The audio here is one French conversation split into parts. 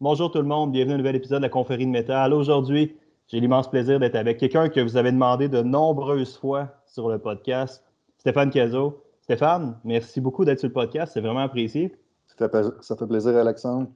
Bonjour tout le monde, bienvenue à un nouvel épisode de la Conférie de métal. Aujourd'hui, j'ai l'immense plaisir d'être avec quelqu'un que vous avez demandé de nombreuses fois sur le podcast, Stéphane Cazot. Stéphane, merci beaucoup d'être sur le podcast, c'est vraiment apprécié. Ça fait, ça fait plaisir, Alexandre.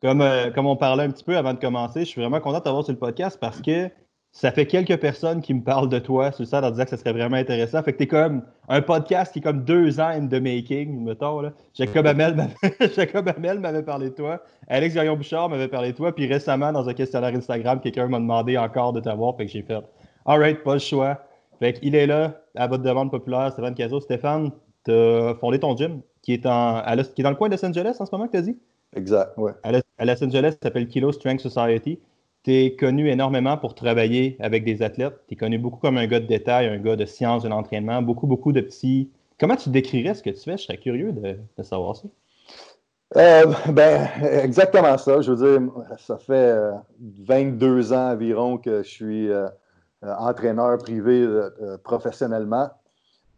Comme, euh, comme on parlait un petit peu avant de commencer, je suis vraiment content de t'avoir sur le podcast parce que ça fait quelques personnes qui me parlent de toi sur ça en disant que ça serait vraiment intéressant. Fait que t'es comme un podcast qui est comme deux ans the making, mettons. Là. Jacob Hamel m'avait parlé de toi. Alex Gaillon-Bouchard m'avait parlé de toi. Puis récemment, dans un questionnaire Instagram, quelqu'un m'a demandé encore de t'avoir. Fait que j'ai fait Alright, pas le choix. Fait qu'il est là, à votre demande populaire, Stéphane Cazot. Stéphane, t'as fondé ton gym qui est, en, qui est dans le coin de Los Angeles en ce moment que t'as dit? Exact, ouais. À Los Angeles, ça s'appelle Kilo Strength Society tu es connu énormément pour travailler avec des athlètes. Tu es connu beaucoup comme un gars de détail, un gars de science de l'entraînement, beaucoup, beaucoup de petits. Comment tu décrirais ce que tu fais? Je serais curieux de, savoir ça. Euh, ben, exactement ça. Je veux dire, ça fait 22 euh, ans environ que je suis euh, entraîneur privé professionnellement.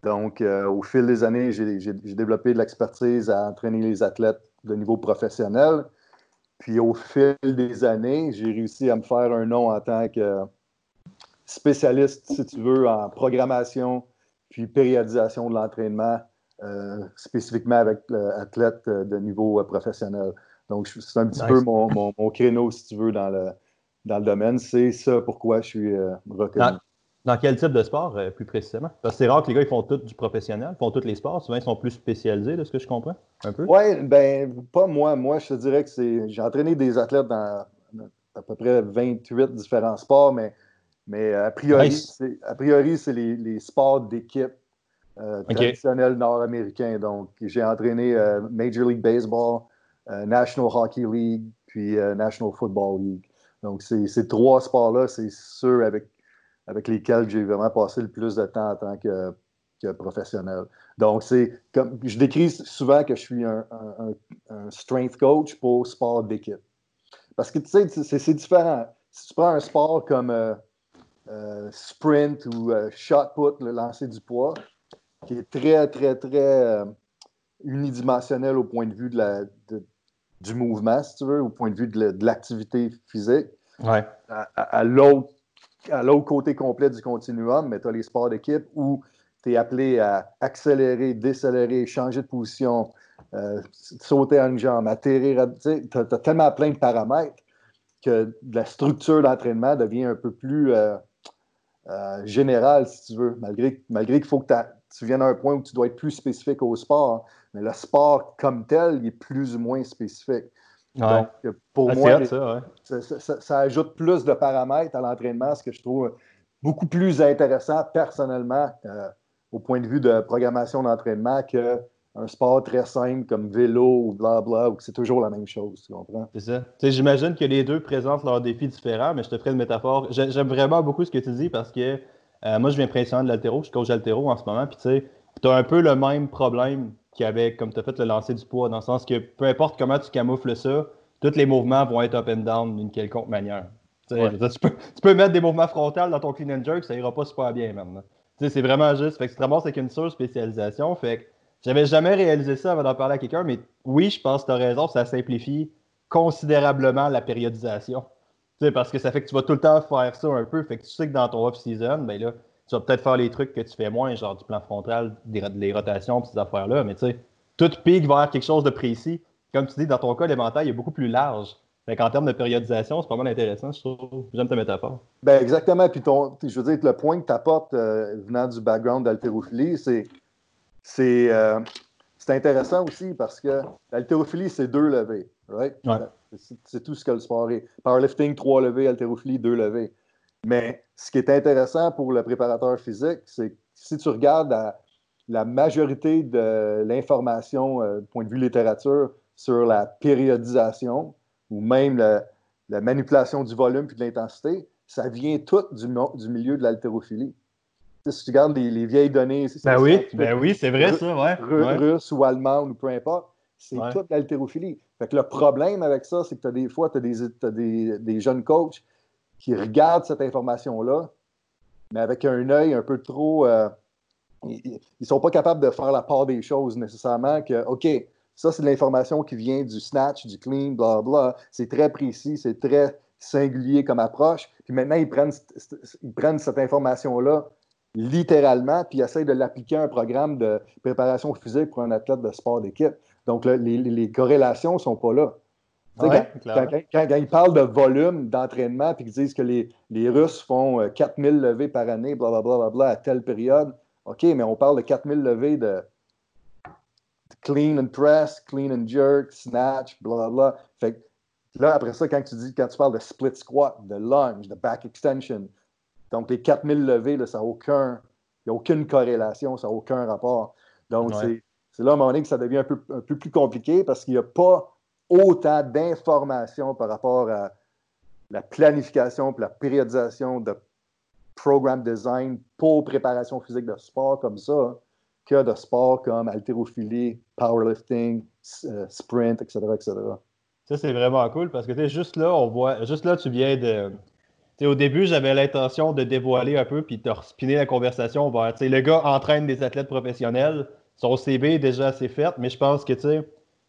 Donc, au fil des années, j'ai développé de l'expertise à entraîner les athlètes de niveau professionnel. Puis au fil des années, j'ai réussi à me faire un nom en tant que spécialiste, si tu veux, en programmation puis périodisation de l'entraînement, euh, spécifiquement avec l'athlète de niveau euh, professionnel. Donc, c'est un petit peu mon, créneau, si tu veux, dans le, dans le domaine. C'est ça pourquoi je suis euh, reconnu. Dans quel type de sport, euh, plus précisément? Parce que c'est rare que les gars ils font tout du professionnel, ils font tous les sports. Souvent, ils sont plus spécialisés, de ce que je comprends, un peu? Oui, ben pas moi. Moi, je te dirais que c'est. J'ai entraîné des athlètes dans à peu près 28 différents sports, mais, mais a priori, c'est, a priori, c'est les, sports d'équipe euh, traditionnels nord-américains. Donc, j'ai entraîné euh, Major League Baseball, National Hockey League, puis National Football League. Donc, ces trois sports-là, c'est sûr avec avec lesquels j'ai vraiment passé le plus de temps en tant que, professionnel. Donc, c'est comme je décris souvent que je suis un, strength coach pour sport d'équipe. Parce que tu sais, c'est différent. Si tu prends un sport comme euh, euh, sprint ou euh, shot put, le lancer du poids, qui est très, très, très unidimensionnel au point de vue de la, du mouvement, si tu veux, au point de vue de l'activité physique. Ouais. à l'autre à l'autre côté complet du continuum, mais tu as les sports d'équipe où tu es appelé à accélérer, décélérer, changer de position, euh, sauter en une jambe, atterrir. Tu as, tellement plein de paramètres que la structure d'entraînement devient un peu plus euh, euh, générale, si tu veux, malgré, malgré qu'il faut que tu viennes à un point où tu dois être plus spécifique au sport. Mais le sport comme tel, il est plus ou moins spécifique. Donc, pour ah, moi, ça, ajoute plus de paramètres à l'entraînement, ce que je trouve beaucoup plus intéressant personnellement euh, au point de vue de programmation d'entraînement qu'un sport très simple comme vélo ou blabla, où c'est toujours la même chose, tu comprends? C'est ça. J'imagine que les deux présentent leurs défis différents, mais je te ferai une métaphore. J'aime vraiment beaucoup ce que tu dis parce que euh, moi, je viens principalement de l'altéro, je coach altéro en ce moment, puis tu sais, tu as un peu le même problème qui avait, comme tu as fait, le lancer du poids, dans le sens que peu importe comment tu camoufles ça, tous les mouvements vont être up and down d'une quelconque manière. tu, peux, mettre des mouvements frontales dans ton clean and jerk, ça ira pas super bien maintenant. C'est vraiment juste. Fait que c'est vraiment avec une sur-spécialisation. Fait que j'avais jamais réalisé ça avant d'en parler à quelqu'un, mais oui, je pense que tu as raison, ça simplifie considérablement la périodisation. parce que ça fait que tu vas tout le temps faire ça un peu. Fait que tu sais que dans ton off-season, ben là, tu vas peut-être faire les trucs que tu fais moins, genre du plan frontal, des, des rotations, ces affaires-là, mais tu sais, tout pique vers quelque chose de précis. Comme tu dis, dans ton cas, l'éventail est beaucoup plus large. Fait qu'en termes de périodisation, c'est pas mal intéressant, je trouve. J'aime ta métaphore. Ben exactement. Puis ton, je veux dire que le point que tu apportes euh, venant du background d'haltérophilie, c'est, c'est, euh, c'est intéressant aussi parce que l'haltérophilie, c'est deux levées. Right? C'est, tout ce que le sport est. Powerlifting, trois levées, haltérophilie, deux levées. Mais ce qui est intéressant pour le préparateur physique, c'est que si tu regardes la, majorité de l'information euh, du point de vue littérature sur la périodisation ou même la, manipulation du volume et de l'intensité, ça vient tout du, du milieu de l'haltérophilie. Si tu regardes les, vieilles données, ben oui, ben oui, c'est vrai ça, ouais. Russe ou allemand ou peu importe, c'est toute l'haltérophilie. Fait que le problème avec ça, c'est que as des fois, tu as, des, des, jeunes coachs qui regardent cette information-là, mais avec un œil un peu trop. Euh, ils ne sont pas capables de faire la part des choses nécessairement que, OK, Ça, c'est de l'information qui vient du snatch, du clean, bla bla. C'est très précis, c'est très singulier comme approche. Puis maintenant, ils prennent, prennent cette information-là littéralement, puis essayent de l'appliquer à un programme de préparation physique pour un athlète de sport d'équipe. Donc, les, les, corrélations ne sont pas là. Quand, ils parlent de volume d'entraînement, puis qu'ils disent que les, les, Russes font 4000 euh, levées par année, blablabla, bla, bla, bla, à telle période, OK, mais on parle de 4000 levées de, clean and press, clean and jerk, snatch, blablabla. Fait là, après ça, quand tu dis, quand tu parles de split squat, de lunge, de back extension, donc les 4000 levées, là, ça n'a aucun, il n'y a aucune corrélation, ça n'a aucun rapport. Donc, c'est là, à un moment donné, que ça devient un peu, un peu plus compliqué parce qu'il n'y a pas autant d'informations par rapport à la planification et la périodisation de programme design pour préparation physique de sport comme ça que de sport comme haltérophilie, powerlifting, euh, sprint, etc., etc. Ça, c'est vraiment cool parce que juste là, on voit, juste là, tu viens de. au début, j'avais l'intention de dévoiler un peu puis de respiner la conversation vers. Le gars entraîne des athlètes professionnels, son CB est déjà assez fait, mais je pense que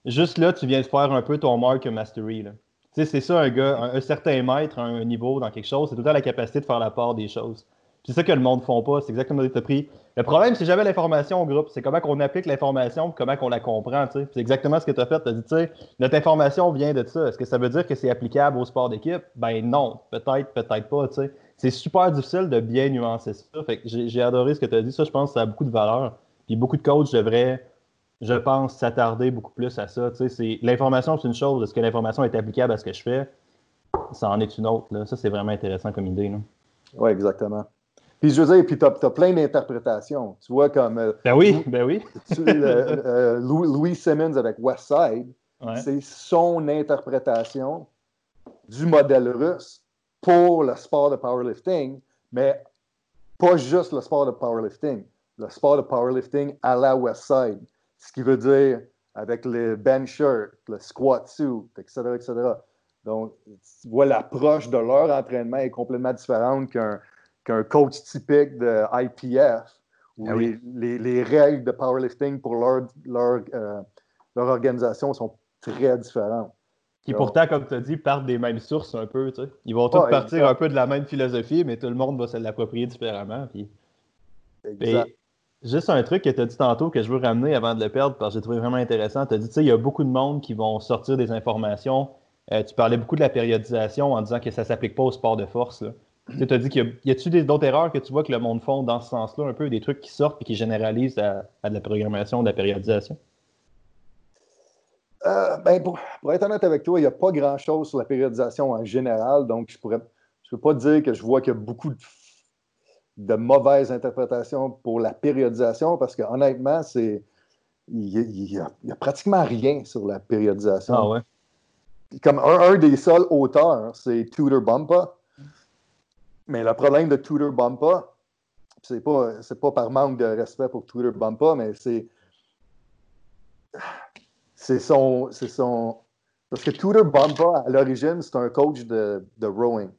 juste là, tu viens de faire un peu ton mark mastery. C'est ça, un gars, un, certain maître, un niveau dans quelque chose, c'est tout le temps la capacité de faire la part des choses. C'est ça que le monde ne font pas. C'est exactement ce que tu as pris. Le problème, c'est jamais l'information au groupe. C'est comment on applique l'information comment on la comprend. C'est exactement ce que tu as fait. Tu as dit, tu sais, notre information vient de ça. Est-ce que ça veut dire que c'est applicable au sport d'équipe? Ben non. Peut-être, peut-être pas. C'est super difficile de bien nuancer ça. j'ai adoré ce que tu as dit. Ça, je pense que ça a beaucoup de valeur. Puis beaucoup de coachs devraient, je pense, s'attarder beaucoup plus à ça. L'information, c'est une chose. Est-ce que l'information est applicable à ce que je fais? Ça en est une autre. Ça, c'est vraiment intéressant comme idée. Oui, exactement. Puis je veux dire, puis tu as, plein d'interprétations. Tu vois, comme. Euh, ben oui, ben oui. Euh, Louis, Simmons avec Westside, c'est son interprétation du modèle russe pour le sport de powerlifting, mais pas juste le sport de powerlifting, le sport de powerlifting à la Westside. Ce qui veut dire avec le bench shirt, le squat suit, etc., etc. Donc, tu vois, l'approche de leur entraînement est complètement différente qu'un coach typique de IPF, où ah les, règles de powerlifting pour leur, leur, euh, leur organisation sont très différentes. Qui pourtant, comme tu as dit, partent des mêmes sources un peu. Tu sais. Ils vont tous partir un peu de la même philosophie, mais tout le monde va se l'approprier différemment. Puis... juste un truc que tu as dit tantôt que je veux ramener avant de le perdre parce que j'ai trouvé vraiment intéressant. Tu as dit, tu sais, il y a beaucoup de monde qui vont sortir des informations. Euh, tu parlais beaucoup de la périodisation en disant que ça ne s'applique pas au sport de force. Tu as dit qu'il y a, t d'autres erreurs que tu vois que le monde font dans ce sens-là, un peu des trucs qui sortent et qui généralisent à, de la programmation, de la périodisation? Euh, ben pour, être honnête avec toi, il n'y a pas grand-chose sur la périodisation en général, donc je pourrais je peux pas dire que je vois qu'il y a beaucoup de, mauvaises interprétations pour la périodisation parce que honnêtement, c'est il n'y a, pratiquement rien sur la périodisation. Ah ouais. Comme un, des seuls auteurs, c'est Tudor Bumpa mais le problème de Tudor Bumpa, c'est pas, c'est pas par manque de respect pour Tudor Bumpa, mais c'est. C'est son, c'est son. Parce que Tudor Bumpa, à l'origine, c'est un coach de, de rowing.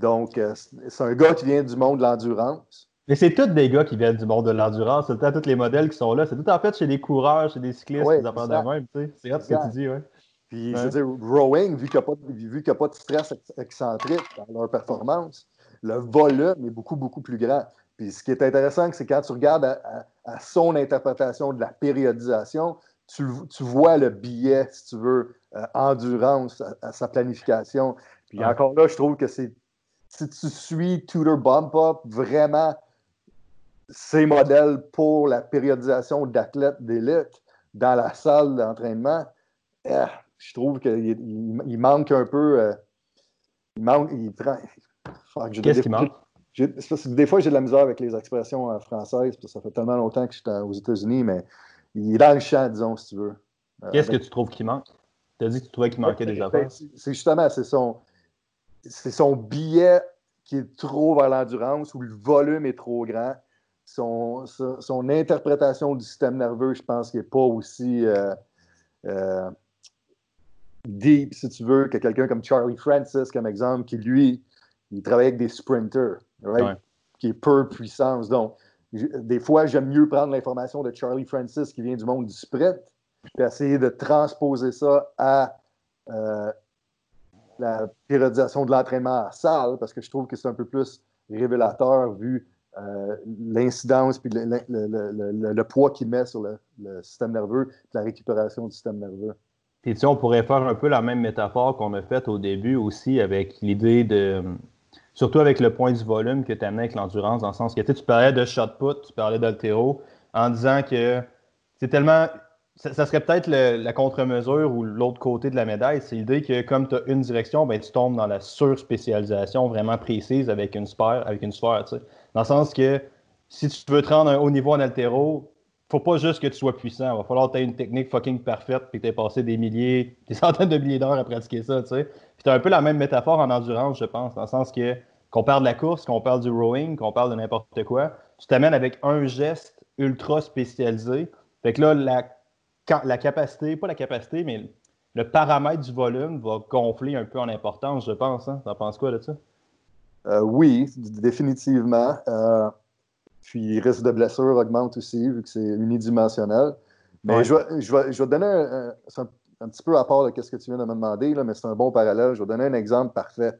Donc, euh, c'est un gars qui vient du monde de l'endurance. Mais c'est tous des gars qui viennent du monde de l'endurance. C'est tous les modèles qui sont là. C'est tout en fait chez des coureurs, chez des cyclistes, des affaires de même. C'est ce que tu dis, ouais. Puis, je veux dire, rowing, vu qu'il n'y a, pas de stress excentrique dans leur performance, le volume est beaucoup, beaucoup plus grand. Puis, ce qui est intéressant, c'est quand tu regardes à, son interprétation de la périodisation, tu, vois le billet, si tu veux, euh, endurance à, sa planification. Puis encore là, je trouve que c'est si tu suis Tudor Bump Up, vraiment ces modèles pour la périodisation d'athlètes d'élite dans la salle d'entraînement, eh, je trouve qu'il manque un peu. Euh, il manque. Qu'est-ce qui manque? Des fois, j'ai de la misère avec les expressions euh, françaises, parce que ça fait tellement longtemps que je suis aux États-Unis, mais il est dans le champ, disons, si tu veux. Euh, Qu'est-ce que tu trouves qui manque? Tu as dit que tu trouvais qu'il manquait des affaires. C'est justement, c'est son, son billet qui est trop vers l'endurance, où le volume est trop grand. Son, son, interprétation du système nerveux, je pense qu'il n'est pas aussi deep, si tu veux, que quelqu'un comme Charlie Francis, comme exemple, qui lui, il travaille avec des sprinters, qui est peu puissance. Donc, des fois, j'aime mieux prendre l'information de Charlie Francis qui vient du monde du sprint puis essayer de transposer ça à euh, la périodisation de l'entraînement à salle, parce que je trouve que c'est un peu plus révélateur vu euh, l'incidence puis le, poids qu'il met sur le, système nerveux, la récupération du système nerveux. Et tu on pourrait faire un peu la même métaphore qu'on a faite au début aussi avec l'idée de. Surtout avec le point du volume que tu amené avec l'endurance, dans le sens que tu parlais de shot put, tu parlais d'altéro, en disant que c'est tellement ça, serait peut-être la contre-mesure ou l'autre côté de la médaille. C'est l'idée que comme tu as une direction, ben, tu tombes dans la surspécialisation vraiment précise avec une sphère. Avec une sphère Dans le sens que si tu veux te rendre un haut niveau en altéro, faut pas juste que tu sois puissant. Il va falloir que tu aies une technique fucking parfaite et que tu aies passé des milliers, des centaines de milliers d'heures à pratiquer ça. Puis tu as un peu la même métaphore en endurance, je pense, dans le sens que qu'on parle de la course, qu'on parle du rowing, qu'on parle de n'importe quoi, tu t'amènes avec un geste ultra spécialisé. Fait que là, la la capacité, pas la capacité, mais le paramètre du volume va gonfler un peu en importance, je pense. Hein? T'en penses quoi de ça? Euh, oui, définitivement. Euh, puis le risque de blessure augmente aussi, vu que c'est unidimensionnel. Mais je, vais, je, je, donner un, un, petit peu à part de ce que tu viens de me demander, là, mais c'est un bon parallèle. Je vais donner un exemple parfait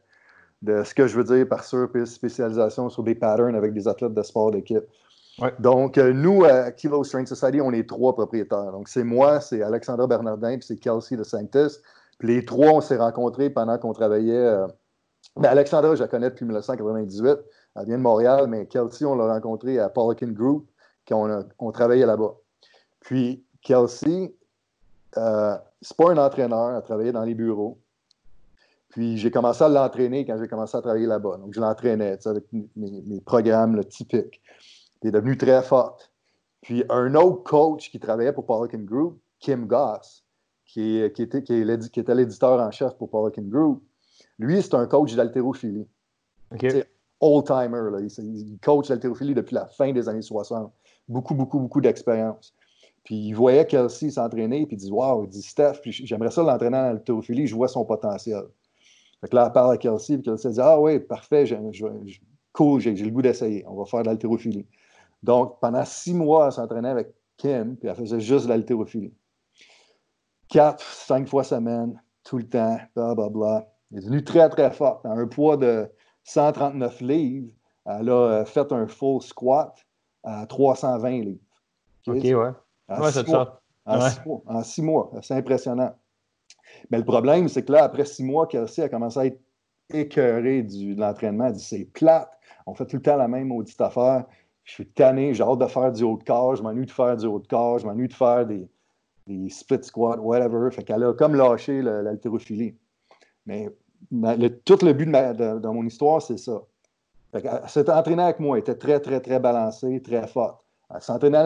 de ce que je veux dire par spécialisation sur des patterns avec des athlètes de sport d'équipe. Donc, euh, nous, à Kilo Strength Society, on est trois propriétaires. Donc, c'est moi, c'est Alexandra Bernardin, puis c'est Kelsey de Sanctus. Puis les trois, on s'est rencontrés pendant qu'on travaillait. Euh, mais Alexandra, je la connais depuis 1998. Elle vient de Montréal, mais Kelsey, on l'a rencontré à Polican Group, qu'on on travaillait là-bas. Puis, Kelsey, euh, c'est pas un entraîneur, elle travaillait dans les bureaux. Puis j'ai commencé à l'entraîner quand j'ai commencé à travailler là-bas. Donc je l'entraînais avec mes programmes typiques est devenu très forte. Puis un autre coach qui travaillait pour Polican Group, Kim Goss, qui, était, qui, était l'éditeur en chef pour Polican Group, lui, c'est un coach d'haltérophilie. C'est old-timer. Il, coach d'haltérophilie depuis la fin des années 60. Beaucoup, beaucoup, beaucoup d'expérience. Puis il voyait Kelsey s'entraîner, puis il dit Waouh, il dit Steph, j'aimerais ça l'entraîner en haltérophilie, je vois son potentiel. Fait que là, elle parle à Kelsey, puis Kelsey dit Ah oui, parfait, cool, j'ai le goût d'essayer, on va faire de l'haltérophilie. Donc, pendant six mois, elle s'entraînait avec Kim, puis elle faisait juste de l'haltérophilie. Quatre, cinq fois semaine, tout le temps, blablabla. Elle est devenue très, très forte. À un poids de 139 livres, elle a euh, fait un full squat à 320 livres. OK, ouais. ouais, c'est ça. En, six mois, C'est impressionnant. Mais le problème, c'est que là, après six mois, Kelsey a commencé à être écœurée de l'entraînement. Elle dit c'est plate, on fait tout le temps la même audite affaire je suis tanné, j'ai hâte de faire du haut de corps, je m'ennuie de faire du haut de corps, je m'ennuie de faire des, des split squats, whatever. Fait qu'elle a comme lâché l'haltérophilie. Mais tout le but de, mon histoire, c'est ça. Fait elle s'est entraînée avec moi, elle était très, très, très balancée, très forte. Elle s'entraînait en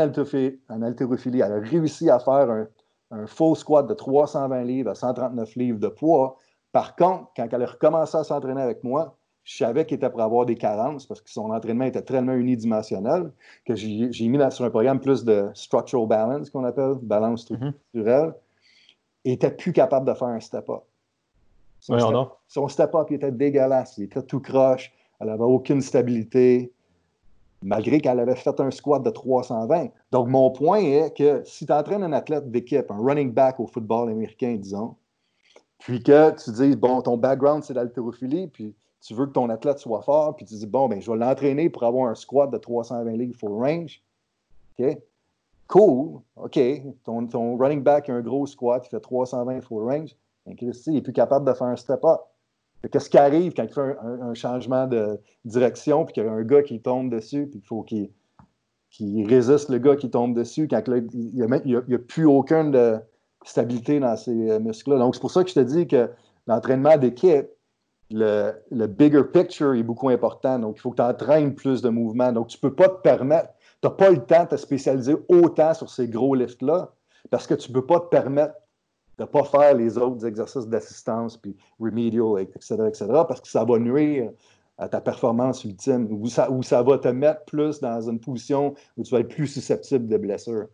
haltérophilie, elle a réussi à faire un, un full squat de 320 livres à 139 livres de poids. Par contre, quand elle a recommencé à s'entraîner avec moi, je savais qu'il était pour avoir des carences parce que son entraînement était tellement unidimensionnel que j'ai mis sur un programme plus de structural balance, qu'on appelle, balance mhm. structurelle. et était plus capable de faire un step-up. Son, step-up était dégueulasse. Il était tout croche. Elle n'avait aucune stabilité, malgré qu'elle avait fait un squat de 320. Donc, mon point est que si tu entraînes un athlète d'équipe, un running back au football américain, disons, puis que tu dis, bon, ton background, c'est l'haltérophilie, puis tu veux que ton athlète soit fort, puis tu dis, bon, ben, je vais l'entraîner pour avoir un squat de 320 livres full range. OK? Cool. OK. Ton, running back a un gros squat, il fait 320 full range. Ben, il n'est plus capable de faire un step-up. Qu'est-ce qui arrive quand il fait un, changement de direction, puis qu'il y a un gars qui tombe dessus, puis il faut qu'il résiste le gars qui tombe dessus, quand il n'y a, plus aucune stabilité dans ces euh, muscles-là. Donc, c'est pour ça que je te dis que l'entraînement d'équipe, le, bigger picture est beaucoup important. Donc, il faut que tu entraînes plus de mouvements. Donc, tu ne peux pas te permettre, tu n'as pas le temps de te spécialiser autant sur ces gros lifts-là parce que tu ne peux pas te permettre de ne pas faire les autres exercices d'assistance, puis remedial, etc., etc., parce que ça va nuire à ta performance ultime, ou ça, ou ça va te mettre plus dans une position où tu vas être plus susceptible de blessures.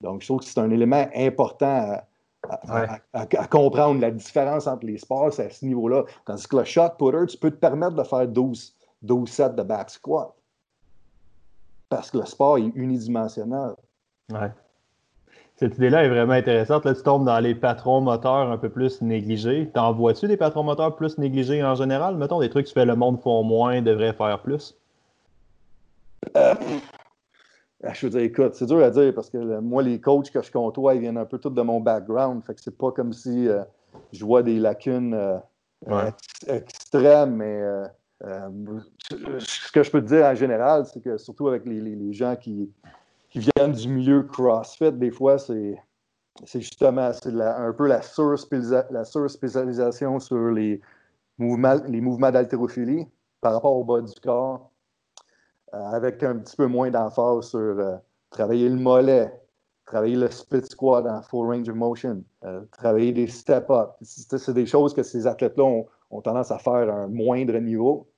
Donc, je trouve que c'est un élément important à, à, comprendre la différence entre les sports, c'est à ce niveau-là. Tandis que le shot putter, tu peux te permettre de faire 12, 12 sets de back squat. Parce que le sport est unidimensionnel. Ouais. cette idée-là est vraiment intéressante. Là, tu tombes dans les patrons moteurs un peu plus négligés. T'en vois-tu des patrons moteurs plus négligés en général? Mettons des trucs que tu fais le monde font moins, devrait faire plus? Euh, je veux dire, écoute, c'est dur à dire parce que moi, les coachs que je côtoie, ils viennent un peu tous de mon background. Fait que c'est pas comme si euh, je vois des lacunes euh, extrêmes, mais ce que je peux te dire en général, c'est que surtout avec les gens qui, qui viennent du milieu CrossFit, des fois, c'est, justement un peu la surspécialisation sur les mouvements, les mouvements d'haltérophilie par rapport au bas du corps, euh, avec un petit peu moins d'emphase sur euh, travailler le mollet, travailler le split squat en full range of motion, euh, travailler des step-up. C'est des choses que ces athlètes-là ont, tendance à faire à un moindre niveau.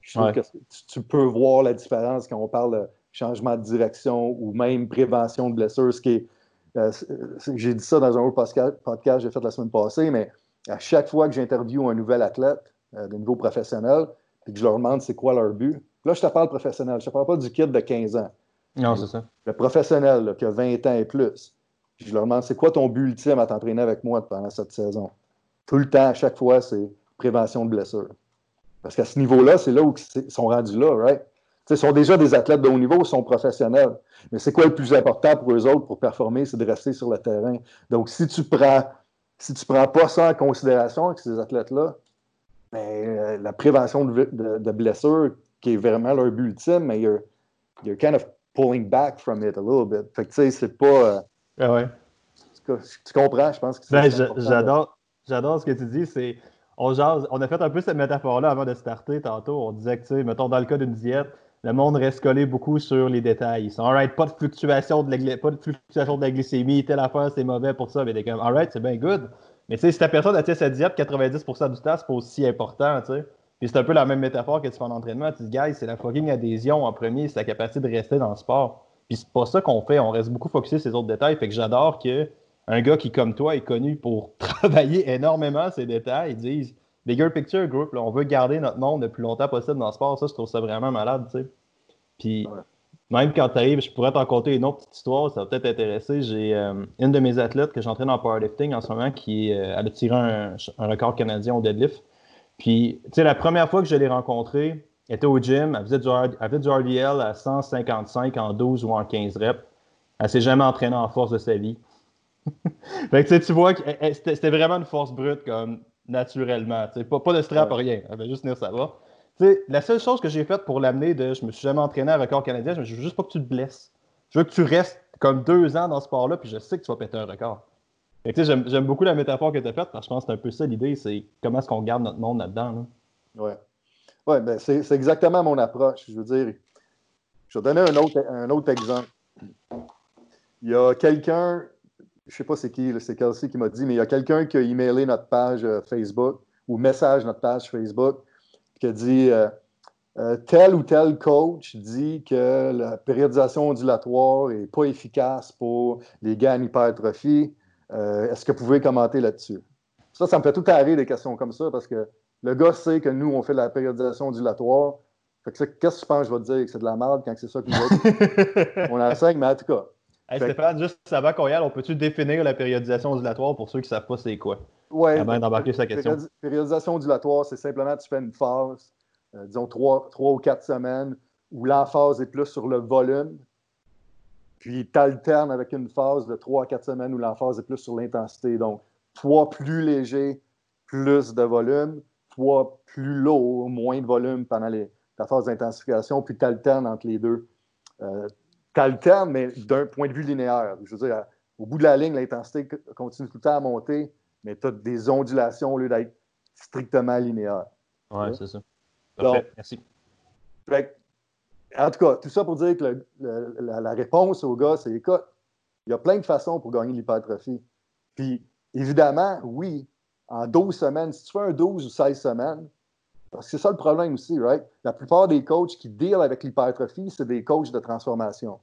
Je trouve que tu, peux voir la différence quand on parle de changement de direction ou même prévention de blessures. Ce qui est, euh, j'ai dit ça dans un autre podcast, que j'ai fait la semaine passée, mais à chaque fois que j'interviewe un nouvel athlète euh, de niveau professionnel et que je leur demande c'est quoi leur but, là, je te parle professionnel, je ne te parle pas du kid de 15 ans. Non, c'est ça. Le professionnel qui a 20 ans et plus. Je leur demande c'est quoi ton but ultime à t'entraîner avec moi pendant cette saison? Tout le temps, à chaque fois, c'est prévention de blessures. Parce qu'à ce niveau-là, c'est là où ils sont rendus là, right? ils sont déjà des athlètes de haut niveau, ils sont professionnels. Mais c'est quoi le plus important pour eux autres pour performer? C'est de rester sur le terrain. Donc, si tu prends, si tu prends pas ça en considération avec ces athlètes-là, ben, euh, la prévention de, blessures, qui est vraiment leur but ultime, mais you're, you're, kind of pulling back from it a little bit. Fait que, tu sais, c'est pas. Euh, ah ouais. Tu, comprends, je pense que c'est. Ben, j'adore, j'adore ce que tu dis. C'est. On, on a fait un peu cette métaphore-là avant de starter tantôt. On disait que, tu sais, mettons, dans le cas d'une diète, le monde reste collé beaucoup sur les détails. Ils sont alright, pas de fluctuation de la, pas de fluctuation de la glycémie, telle affaire, c'est mauvais pour ça, mais t'es comme alright, c'est bien good. Mais tu sais, si ta personne a sa diète 90% du temps, c'est pas aussi important, tu sais. Puis c'est un peu la même métaphore que tu fais en entraînement. Tu dis, guys, c'est la fucking adhésion en premier, c'est la capacité de rester dans le sport. Puis c'est pas ça qu'on fait, on reste beaucoup focusé sur ces autres détails. Fait que j'adore que un gars qui, comme toi, est connu pour travailler énormément ces détails, disent bigger picture group, on veut garder notre monde le plus longtemps possible dans le sport. Ça, je trouve ça vraiment malade, tu sais. Puis même quand tu arrives, je pourrais t'en conter une autre petite histoire, ça va peut-être t'intéresser. J'ai euh, une de mes athlètes que j'entraîne en powerlifting en ce moment qui euh, a tiré un, record canadien au deadlift. Puis, tu sais, la première fois que je l'ai rencontrée, elle était au gym, elle faisait, du, elle du RDL à 155 en 12 ou en 15 reps. Elle s'est jamais entraînée en force de sa vie. fait que, tu vois que c'était vraiment une force brute, comme naturellement. Pas, pas de strap, rien. Elle va juste venir savoir. la seule chose que j'ai faite pour l'amener de je me suis jamais entraîné à record canadien, je veux juste pas que tu te blesses. Je veux que tu restes comme deux ans dans ce sport-là, puis je sais que tu vas péter un record. J'aime beaucoup la métaphore que tu as faite, parce que je pense que c'est un peu ça l'idée, c'est comment est-ce qu'on garde notre monde là-dedans. Oui. Ouais, ben c'est exactement mon approche. Je veux dire, je vais donner un autre, un autre exemple. Il y a quelqu'un je sais pas c'est qui, c'est Kelsey qui m'a dit, mais il y a quelqu'un qui a emailé notre page euh, Facebook ou message notre page Facebook qui a dit euh, euh, tel ou tel coach dit que la périodisation ondulatoire n'est pas efficace pour les gars en hypertrophie. Est-ce que vous pouvez commenter là-dessus? Ça, ça me fait tout arrêter des questions comme ça parce que le gars sait que nous, on fait la périodisation ondulatoire. qu'est-ce que tu penses que je vais te dire? Que c'est de la merde quand c'est ça qu'on enseigne, mais en tout cas. Hey, Stéphane, juste avant qu'on y aille, on peut-tu définir la périodisation ondulatoire pour ceux qui ne savent pas c'est quoi? Oui. Avant d'embarquer sa question. Périodisation ondulatoire, c'est simplement tu fais une phase, euh, disons trois, ou quatre semaines, où l'emphase est plus sur le volume, puis tu alternes avec une phase de trois à quatre semaines où l'emphase est plus sur l'intensité. Donc, toi plus léger, plus de volume, toi plus lourd, moins de volume pendant les, ta phase d'intensification, puis tu alternes entre les deux. Euh, tu mais d'un point de vue linéaire. Je veux dire, au bout de la ligne, l'intensité continue tout le temps à monter, mais tu as des ondulations au lieu d'être strictement linéaire. Oui, c'est ça. Parfait. Merci. En tout cas, tout ça pour dire que la, réponse au gars, c'est écoute, il y a plein de façons pour gagner l'hypertrophie. Puis, évidemment, oui, en 12 semaines, si tu fais un 12 ou 16 semaines, parce que c'est ça le problème aussi, right? La plupart des coachs qui deal avec l'hypertrophie, c'est des coachs de transformation.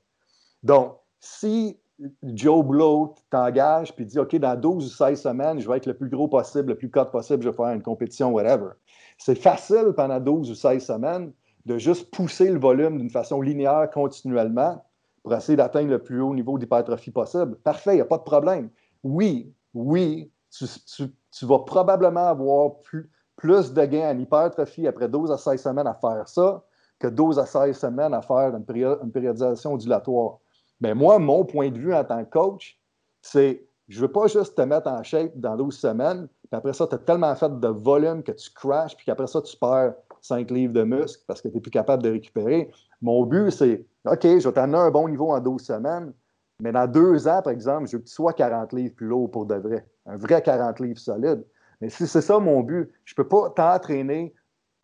Donc, si Joe Blow t'engage puis dit OK, dans 12 ou 16 semaines, je vais être le plus gros possible, le plus cut possible, je vais faire une compétition, whatever. C'est facile pendant 12 ou 16 semaines de juste pousser le volume d'une façon linéaire continuellement, pour essayer d'atteindre le plus haut niveau d'hypertrophie possible. Parfait, il n'y a pas de problème. Oui, oui, tu, vas probablement avoir plus, de gains en hypertrophie après 12 à 16 semaines à faire ça que 12 à 16 semaines à faire une, périodisation ondulatoire. Mais moi, mon point de vue en tant que coach, c'est je ne veux pas juste te mettre en shape dans 12 semaines, puis après ça, tu as tellement fait de volume que tu crashes, puis qu'après ça, tu perds 5 livres de muscle parce que tu n'es plus capable de récupérer. Mon but, c'est OK, je vais t'amener un bon niveau en 12 semaines, mais dans deux ans, par exemple, je veux que tu sois 40 livres plus lourd pour de vrai. Un vrai 40 livres solide. Mais si c'est ça mon but, je ne peux pas t'entraîner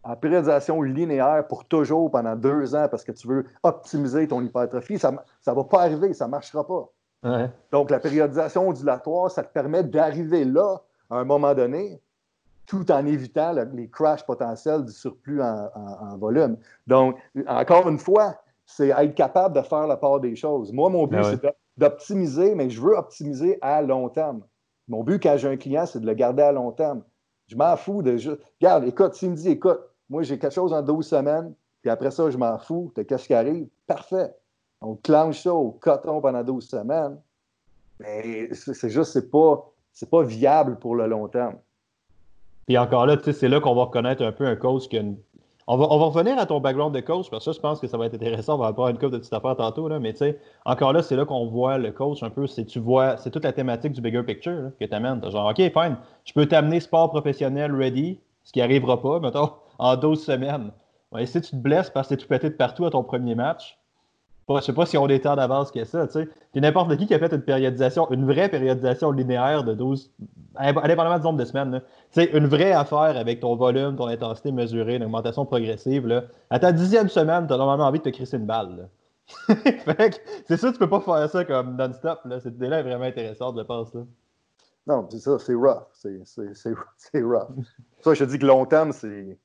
en périodisation linéaire pour toujours pendant deux ans parce que tu veux optimiser ton hypertrophie. Ça ne va pas arriver, ça ne marchera pas. Donc, la périodisation ondulatoire, ça te permet d'arriver là à un moment donné, tout en évitant les crashs potentiels du surplus en, volume. Donc, encore une fois, c'est être capable de faire la part des choses. Moi, mon but, ben c'est d'optimiser, mais je veux optimiser à long terme. Mon but quand j'ai un client, c'est de le garder à long terme. Je m'en fous de juste. Regarde, écoute, s'il me dit, écoute, moi, j'ai quelque chose en 12 semaines, puis après ça, je m'en fous de qu'est-ce qui arrive? Parfait. On clenche ça au coton pendant 12 semaines. Mais c'est juste, c'est pas, c'est pas viable pour le long terme. Puis encore là, c'est là qu'on va reconnaître un peu un coach qui a une... on, va, on va revenir à ton background de coach, parce que ça, je pense que ça va être intéressant. On va avoir une couple de petites affaires tantôt, là, mais tu sais, encore là, c'est là qu'on voit le coach un peu. C'est, tu vois, c'est toute la thématique du bigger picture que tu amènes. Genre, OK, fine, je peux t'amener sport professionnel ready, ce qui n'arrivera pas, mettons en 12 semaines. Ouais, si tu te blesses parce que tu es tout pété de partout à ton premier match, je sais pas si on est tant d'avance que ça. Tu sais. n'importe qui qui a fait une périodisation, une vraie périodisation linéaire de 12, indépendamment du nombre de semaines, tu sais, une vraie affaire avec ton volume, ton intensité mesurée, une augmentation progressive, là, à ta dixième semaine, tu as normalement envie de te crisser une balle. c'est ça, tu peux pas faire ça comme non-stop. Cette idée-là vraiment intéressante, je pense. Là. Non, c'est ça, c'est rough. C'est rough. ça, je te dis que long terme, c'est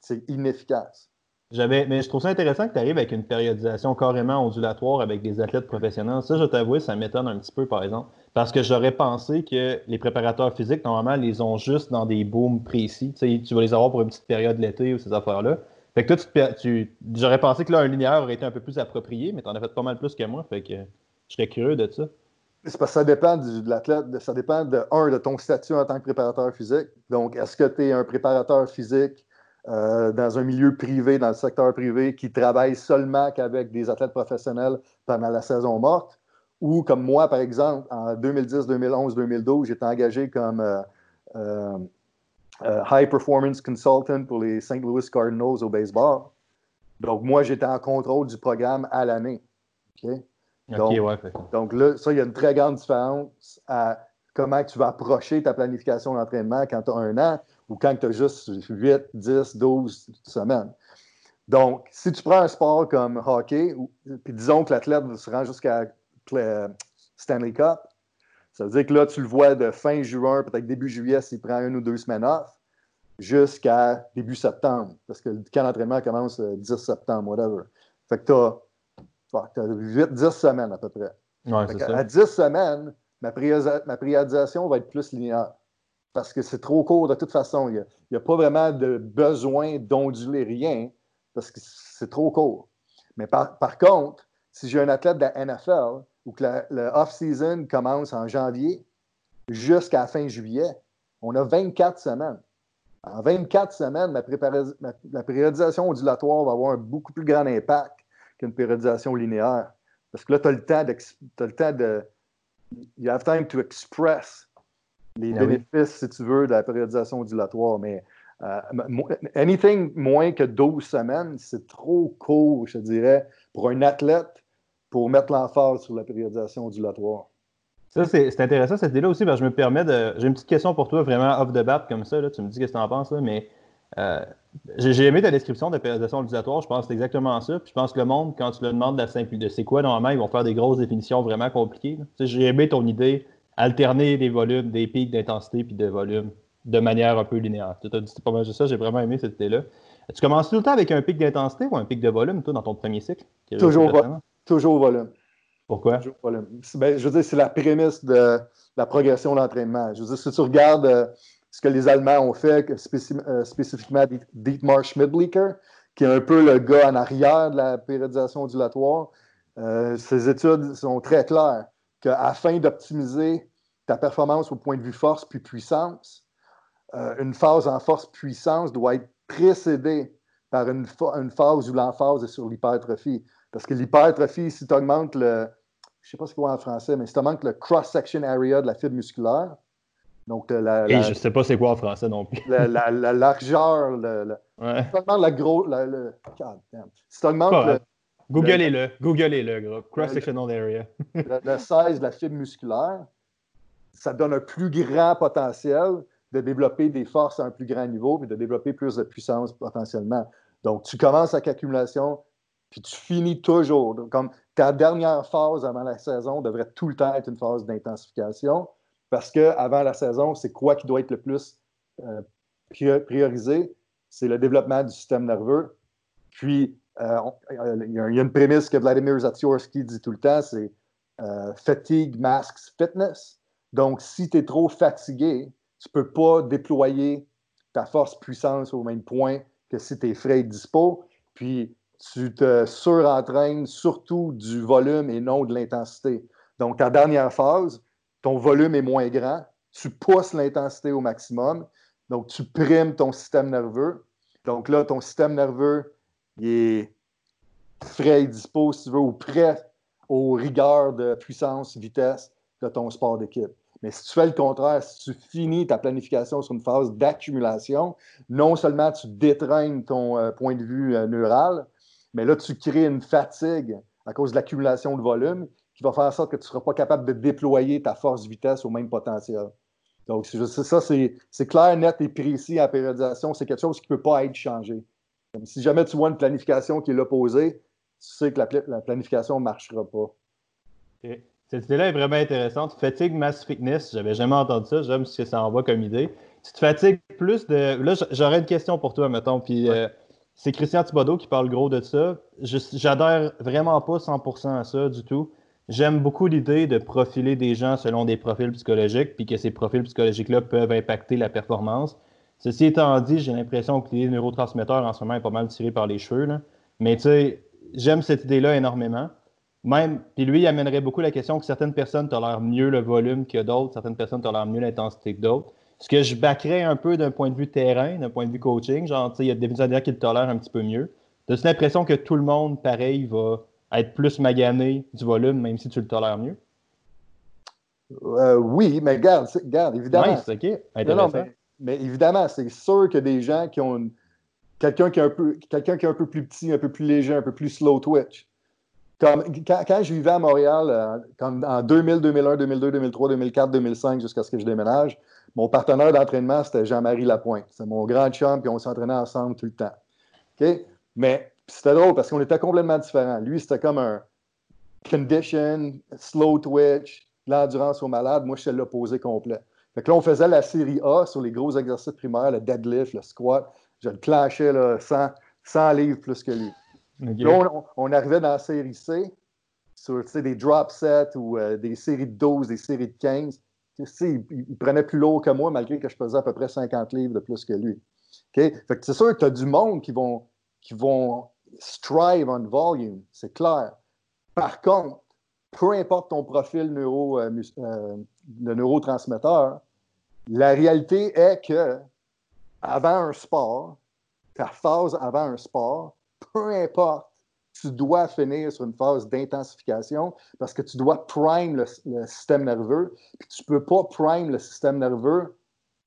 c'est inefficace. J'avais, mais je trouve ça intéressant que tu arrives avec une périodisation carrément ondulatoire avec des athlètes professionnels. Ça, je t'avoue, ça m'étonne un petit peu, par exemple. Parce que j'aurais pensé que les préparateurs physiques, normalement, les ont juste dans des booms précis. Tu, tu vas les avoir pour une petite période l'été ou ces affaires-là. Fait que toi, tu, j'aurais pensé que là, un linéaire aurait été un peu plus approprié, mais tu en as fait pas mal plus que moi. Fait que je serais curieux de ça. C'est parce que ça dépend de l'athlète, ça dépend de, un, de ton statut en tant que préparateur physique. Donc, est-ce que tu es un préparateur physique euh, dans un milieu privé, dans le secteur privé, qui travaille seulement qu'avec des athlètes professionnels pendant la saison morte, ou comme moi, par exemple, en 2010, 2011, 2012, j'étais engagé comme euh, euh, High Performance Consultant pour les St. Louis Cardinals au baseball. Donc, moi, j'étais en contrôle du programme à l'année. Donc, donc, là, ça, il y a une très grande différence à comment tu vas approcher ta planification d'entraînement quand tu as un an ou quand tu as juste 8, 10, 12 semaines. Donc, si tu prends un sport comme hockey, puis disons que l'athlète se rend jusqu'à Stanley Cup, ça veut dire que là, tu le vois de fin juin, peut-être début juillet, s'il prend une ou deux semaines off, jusqu'à début septembre, parce que le camp d'entraînement commence le 10 septembre, whatever. Fait que tu as, 8-10 semaines à peu près. À 10 semaines, ma, ma périodisation va être plus linéaire parce que c'est trop court de toute façon. Il n'y a, pas vraiment de besoin d'onduler rien parce que c'est trop court. Mais par, contre, si j'ai un athlète de la NFL ou que le off-season commence en janvier jusqu'à la fin juillet, on a 24 semaines. En 24 semaines, ma, ma périodisation ondulatoire va avoir un beaucoup plus grand impact qu'une périodisation linéaire. Parce que là, tu as le temps de. le temps de you have time to express les ah bénéfices, si tu veux, de la périodisation ondulatoire. Mais euh, anything moins que 12 semaines, c'est trop court, je dirais, pour un athlète pour mettre l'emphase sur la périodisation ondulatoire. Ça, c'est intéressant cette idée-là aussi, parce que je me permets de. J'ai une petite question pour toi, vraiment off the bat comme ça. Là. Tu me dis ce que tu en penses, là, mais euh, j'ai aimé ta description de périodisation ondulatoire. Je pense que c'est exactement ça. Puis je pense que le monde, quand tu le demandes de, de c'est quoi, normalement, ils vont faire des grosses définitions vraiment compliquées. J'ai aimé ton idée alterner des volumes, des pics d'intensité puis de volume de manière un peu linéaire. Tu as dit pas mal de ça, j'ai vraiment aimé cette idée-là. Tu commences tout le temps avec un pic d'intensité ou un pic de volume, toi, dans ton premier cycle? Toujours, toujours volume. Pourquoi? Toujours volume. Ben, je veux dire, c'est la prémisse de la progression d'entraînement. Je veux dire, si tu regardes euh, ce que les Allemands ont fait, euh, spécifiquement Dietmar Schmidlicker, qui est un peu le gars en arrière de la périodisation ondulatoire, Euh, ces études sont très claires qu'afin d'optimiser ta performance au point de vue force puis puissance, euh, une phase en force-puissance doit être précédée par une, une phase où l'emphase est sur l'hypertrophie. Parce que l'hypertrophie, si tu augmentes le, je ne sais pas ce qu'on en français, mais si tu augmentes le cross-section area de la fibre musculaire, donc, la, Et je ne sais pas c'est quoi en français non plus. la, largeur, le, ouais. si tu augmentes la gros, le, si tu augmentes le, Googlez-le, googlez-le, gros. Cross-sectional area. le, 16 de la fibre musculaire, ça donne un plus grand potentiel de développer des forces à un plus grand niveau et de développer plus de puissance potentiellement. Donc, tu commences avec accumulation, puis tu finis toujours. Comme ta dernière phase avant la saison devrait tout le temps être une phase d'intensification parce qu'avant la saison, c'est quoi qui doit être le plus euh, priorisé? C'est le développement du système nerveux. Puis, il y, a une prémisse que Vladimir Zatiorski dit tout le temps, c'est euh, fatigue masks fitness. Donc, si tu es trop fatigué, tu ne peux pas déployer ta force puissance au même point que si tu es frais et dispo. Puis, tu te surentraînes surtout du volume et non de l'intensité. Donc, ta dernière phase, ton volume est moins grand, tu pousses l'intensité au maximum, donc tu primes ton système nerveux. Donc là, ton système nerveux il est frais et dispo, si tu veux, ou prêt aux rigueurs de puissance, vitesse de ton sport d'équipe. Mais si tu fais le contraire, si tu finis ta planification sur une phase d'accumulation, non seulement tu détraînes ton euh, point de vue euh, neural, mais là, tu crées une fatigue à cause de l'accumulation de volume qui va faire en sorte que tu ne seras pas capable de déployer ta force-vitesse au même potentiel. Donc, ça, c'est clair, net et précis à périodisation. C'est quelque chose qui ne peut pas être changé si jamais tu vois une planification qui est l'opposé, tu sais que la, planification ne marchera pas. Cette idée-là est vraiment intéressante. Fatigue mass fitness, j'avais jamais entendu ça. J'aime ce que ça envoie comme idée. Tu te fatigues plus de. Là, j'aurais une question pour toi, mettons. Puis euh, c'est Christian Thibodeau qui parle gros de ça. J'adhère vraiment pas 100% à ça du tout. J'aime beaucoup l'idée de profiler des gens selon des profils psychologiques, puis que ces profils psychologiques-là peuvent impacter la performance. Ceci étant dit, j'ai l'impression que les neurotransmetteurs en ce moment est pas mal tiré par les cheveux. Là. Mais tu sais, j'aime cette idée-là énormément. Même, puis lui, il amènerait beaucoup la question que certaines personnes tolèrent mieux le volume que d'autres, certaines personnes tolèrent mieux l'intensité que d'autres. Ce que je backerais un peu d'un point de vue terrain, d'un point de vue coaching, genre, tu sais, il y a des gens qui le tolèrent un petit peu mieux. T'as l'impression que tout le monde, pareil, va être plus magané du volume, même si tu le tolères mieux? Euh, oui, mais garde, garde évidemment. Oui, c'est OK. Intéressant mais évidemment, c'est sûr que des gens qui ont quelqu'un qui, est un peu, quelqu'un qui est un peu plus petit, un peu plus léger, un peu plus slow twitch. Comme, quand, je vivais à Montréal, euh, en 2000, 2001, 2002, 2003, 2004, 2005, jusqu'à ce que je déménage, mon partenaire d'entraînement, c'était Jean-Marie Lapointe. C'est mon grand chum, puis on s'entraînait ensemble tout le temps. Mais c'était drôle parce qu'on était complètement différents. Lui, c'était comme un condition, slow twitch, l'endurance au malade. Moi, je suis l'opposé complet. Fait là, on faisait la série A sur les gros exercices primaires, le deadlift, le squat. Je le clashais là, 100, livres plus que lui. Là, on, arrivait dans la série C, sur des drop sets ou euh, des séries de 12, des séries de 15. Il, il, prenait plus lourd que moi, malgré que je pesais à peu près 50 livres de plus que lui. Fait que c'est sûr que tu as du monde qui vont, qui vont strive on volume, c'est clair. Par contre, peu importe ton profil neuro, euh, euh, de neurotransmetteur, la réalité est que avant un sport, ta phase avant un sport, peu importe, tu dois finir sur une phase d'intensification parce que tu dois prime le, système nerveux. Puis tu ne peux pas prime le système nerveux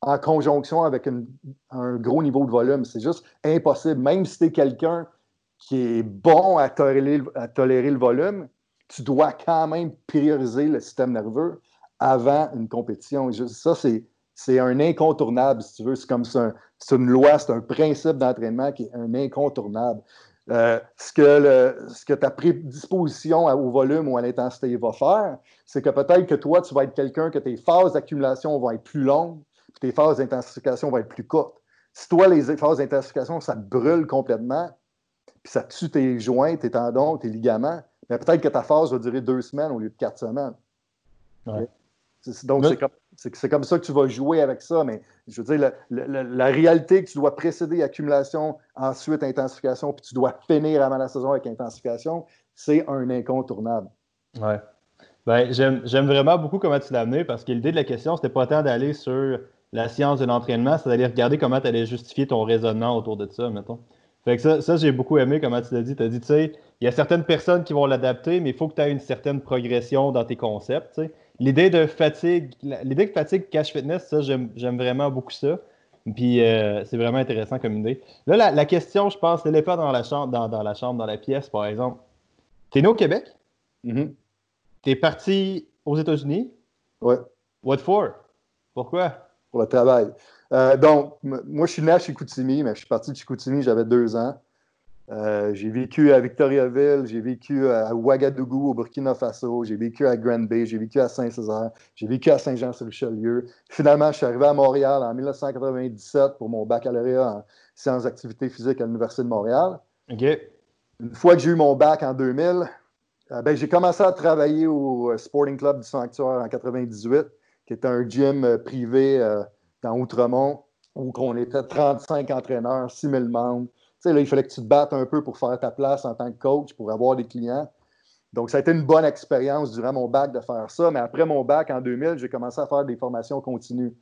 en conjonction avec un gros niveau de volume. C'est juste impossible. Même si tu es quelqu'un qui est bon à tolérer, à tolérer, le volume, tu dois quand même prioriser le système nerveux avant une compétition. Ça, c'est c'est un incontournable, si tu veux. C'est comme ça, c'est une loi, c'est un principe d'entraînement qui est un incontournable. Euh, ce, que ce que ta prédisposition au volume ou à l'intensité va faire, c'est que peut-être que toi, tu vas être quelqu'un que tes phases d'accumulation vont être plus longues, puis tes phases d'intensification vont être plus courtes. Si toi, les phases d'intensification, ça te brûle complètement, puis ça tue tes joints, tes tendons, tes ligaments, mais peut-être que ta phase va durer deux semaines au lieu de quatre semaines. Donc, c'est comme c'est comme ça que tu vas jouer avec ça, mais je veux dire, la, réalité que tu dois précéder accumulation, ensuite intensification, puis tu dois finir avant la saison avec intensification, c'est un incontournable. Ouais. Ben, j'aime vraiment beaucoup comment tu l'as amené parce que l'idée de la question, c'était pas tant d'aller sur la science de l'entraînement, c'est d'aller regarder comment tu allais justifier ton raisonnement autour de ça, mettons. Fait que ça, ça j'ai beaucoup aimé comment tu l'as dit. Tu as dit, tu sais, il y a certaines personnes qui vont l'adapter, mais il faut que tu aies une certaine progression dans tes concepts. L'idée de fatigue, l'idée de fatigue cash fitness, ça, j'aime vraiment beaucoup ça. Puis euh, c'est vraiment intéressant comme idée. Là, la, question, je pense, pas dans la chambre, dans, la chambre, dans la pièce, par exemple. T'es né au Québec? Mm-hmm. T'es parti aux États-Unis? Ouais. What for? Pourquoi? Pour le travail. Euh, donc, moi, je suis né à Chicoutimi, mais je suis parti de Chicoutimi, j'avais deux ans. Euh, j'ai vécu à Victoriaville, j'ai vécu à Ouagadougou au Burkina Faso, j'ai vécu à Grand Bay, j'ai vécu à Saint-Césaire, j'ai vécu à Saint-Jean-sur-Richelieu. Finalement, je suis arrivé à Montréal en 1997 pour mon baccalauréat en sciences d'activité physique à l'Université de Montréal. Une fois que j'ai eu mon bac en 2000, euh, ben, j'ai commencé à travailler au euh, Sporting Club du Sanctuaire en 98, qui était un gym privé dans Outremont où on était 35 entraîneurs, 6 000 membres là, il fallait que tu te battes un peu pour faire ta place en tant que coach, pour avoir des clients. Donc, ça a été une bonne expérience durant mon bac de faire ça. Mais après mon bac en 2000, j'ai commencé à faire des formations continues.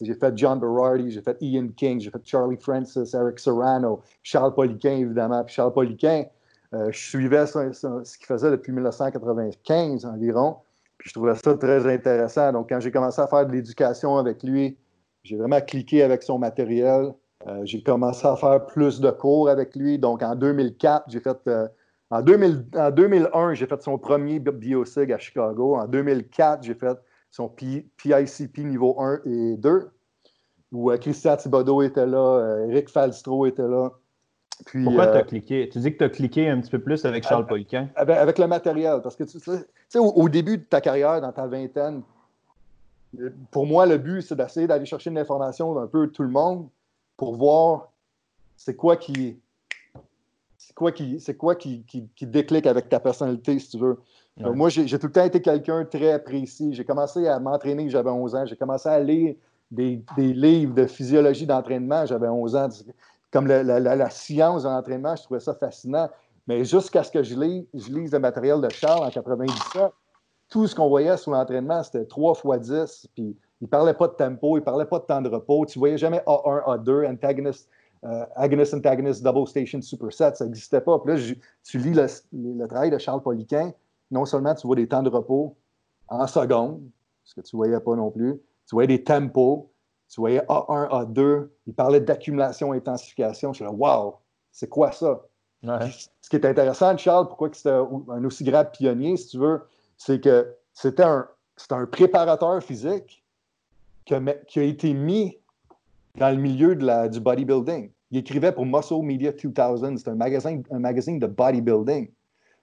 J'ai fait John Berardi, j'ai fait Ian King, j'ai fait Charlie Francis, Eric Serrano, Charles Poliquin, évidemment. Puis Charles Poliquin, euh, je suivais ce, qu'il faisait depuis 1995 environ. Puis je trouvais ça très intéressant. Donc, quand j'ai commencé à faire de l'éducation avec lui, j'ai vraiment cliqué avec son matériel. Euh, j'ai commencé à faire plus de cours avec lui. Donc, en 2004, j'ai fait. Euh, en, 2001, j'ai fait son premier BioSig à Chicago. En 2004, j'ai fait son PICP niveau 1 et 2, où euh, Christian Thibodeau était là, Eric Falstro était là. Pourquoi tu as cliqué? Tu dis que tu as cliqué un petit peu plus avec Charles Poliquin? Avec, le matériel. Parce que tu sais, au, début de ta carrière, dans ta vingtaine, pour moi, le but, c'est d'essayer d'aller chercher de l'information d'un peu tout le monde pour voir c'est quoi qui c'est quoi qui c'est quoi qui, qui, déclic avec ta personnalité, si tu veux. moi, j'ai tout le temps été quelqu'un très précis. J'ai commencé à m'entraîner j'avais 11 ans. J'ai commencé à lire des, livres de physiologie d'entraînement, j'avais 11 ans. Comme la, science de l'entraînement, je trouvais ça fascinant. Mais jusqu'à ce que je lise, je lise le matériel de Charles en 97, tout ce qu'on voyait sur l'entraînement, c'était 3 fois 10. Puis il ne parlait pas de tempo, il ne parlait pas de temps de repos. Tu ne voyais jamais A1, A2, antagonist, euh, agonist, antagonist, double station, superset. Ça n'existait pas. Puis là, tu lis le, travail de Charles Poliquin. Non seulement tu vois des temps de repos en secondes, ce que tu ne voyais pas non plus, tu voyais des tempos, tu voyais A1, A2. Il parlait d'accumulation, intensification. Je suis là, wow, c'est quoi ça? Ce qui est intéressant de Charles, pourquoi c'était un aussi grand pionnier, si tu veux, c'est que c'était un, un préparateur physique qui a, été mis dans le milieu de la, du bodybuilding. Il écrivait pour Muscle Media 2000. C'est un magazine, un magazine de bodybuilding.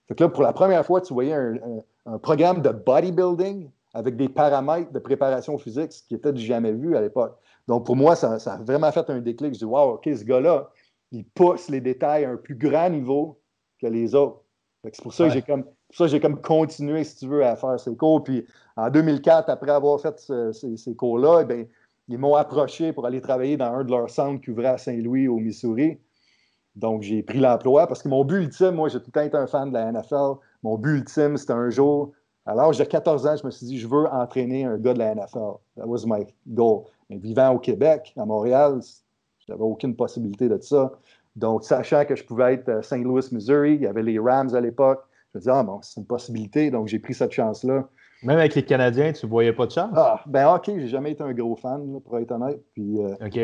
Fait que là, pour la première fois, tu voyais un, programme de bodybuilding avec des paramètres de préparation physique, ce qui était du jamais vu à l'époque. Donc, pour moi, ça, a vraiment fait un déclic. Je dis, wow, OK, ce gars-là, il pousse les détails à un plus grand niveau que les autres. C'est pour ça que j'ai comme ça j'ai comme continué, si tu veux, à faire ces cours. Puis en 2004, après avoir fait ces, cours-là, eh ils m'ont approché pour aller travailler dans un de leurs centres qui ouvrait à Saint-Louis, au Missouri. Donc, j'ai pris l'emploi parce que mon but ultime, moi, j'ai tout le temps été un fan de la NFL. Mon but ultime, c'était un jour, à l'âge de 14 ans, je me suis dit, je veux entraîner un gars de la NFL. That was my goal. Mais vivant au Québec, à Montréal, je n'avais aucune possibilité de ça. Donc, sachant que je pouvais être à Saint Louis, Missouri, il y avait les Rams à l'époque, je me disais, ah bon, c'est une possibilité. Donc, j'ai pris cette chance-là. Même avec les Canadiens, tu ne voyais pas de chance? Ah, ben ok, j'ai jamais été un gros fan, pour être honnête. Puis, euh, OK.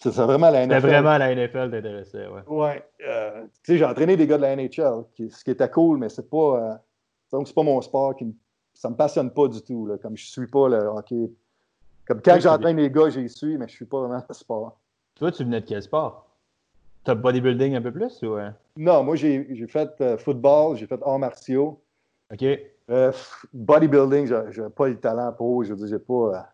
C'est vraiment la NFL. C'était vraiment la NFL t'intéressait, ouais. Ouais. Euh, tu sais, j'ai entraîné des gars de la NHL, ce qui était cool, mais c'est pas. Euh, donc, c'est pas mon sport qui me. Ça me passionne pas du tout, là, comme je suis pas le hockey. Comme quand j'entraîne les gars, j'y suis, mais je suis pas vraiment le sport. Toi, tu venais de quel sport? T'as bodybuilding un peu plus ou. Non, moi, j'ai fait football, j'ai fait arts martiaux. OK. Euh, bodybuilding, je n'ai pas le talent pour. Je veux dire, j'ai pas.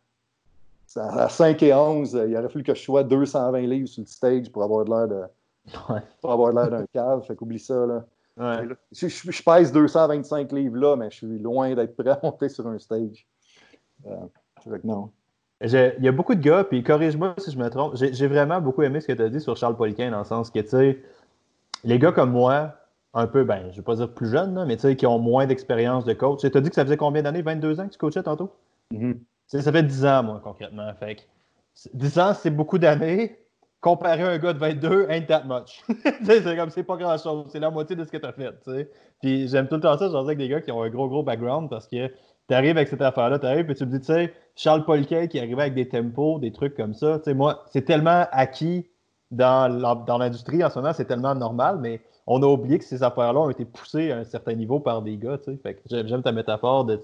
Euh, à 5 et 11, il aurait fallu que je sois 220 livres sur le stage pour avoir l'air de. Pour avoir l'air d'un cave. Fait qu'oublie ça, là. je, pèse 225 livres là, mais je suis loin d'être prêt à monter sur un stage. Euh, fait que non. Il y a beaucoup de gars, puis corrige-moi si je me trompe. J'ai vraiment beaucoup aimé ce que tu as dit sur Charles Poliquin, dans le sens que, tu sais, les gars comme moi, un peu, ben, je ne vais pas dire plus jeunes, mais qui ont moins d'expérience de coach. Tu as dit que ça faisait combien d'années? 22 ans que tu coachais tantôt? Mm-hmm. Ça fait 10 ans, moi, concrètement. Fait 10 ans, c'est beaucoup d'années. Comparer un gars de 22, ain't that much? c'est comme, c'est pas grand-chose. C'est la moitié de ce que tu as fait. Puis j'aime tout le temps ça, j'en avec des gars qui ont un gros, gros background parce que tu arrives avec cette affaire-là, tu arrives et tu me dis, tu sais, Charles Polquet qui arrivait avec des tempos, des trucs comme ça. Tu sais, moi, c'est tellement acquis dans l'industrie en ce moment, c'est tellement normal, mais on a oublié que ces affaires-là ont été poussées à un certain niveau par des gars. J'aime ta métaphore de.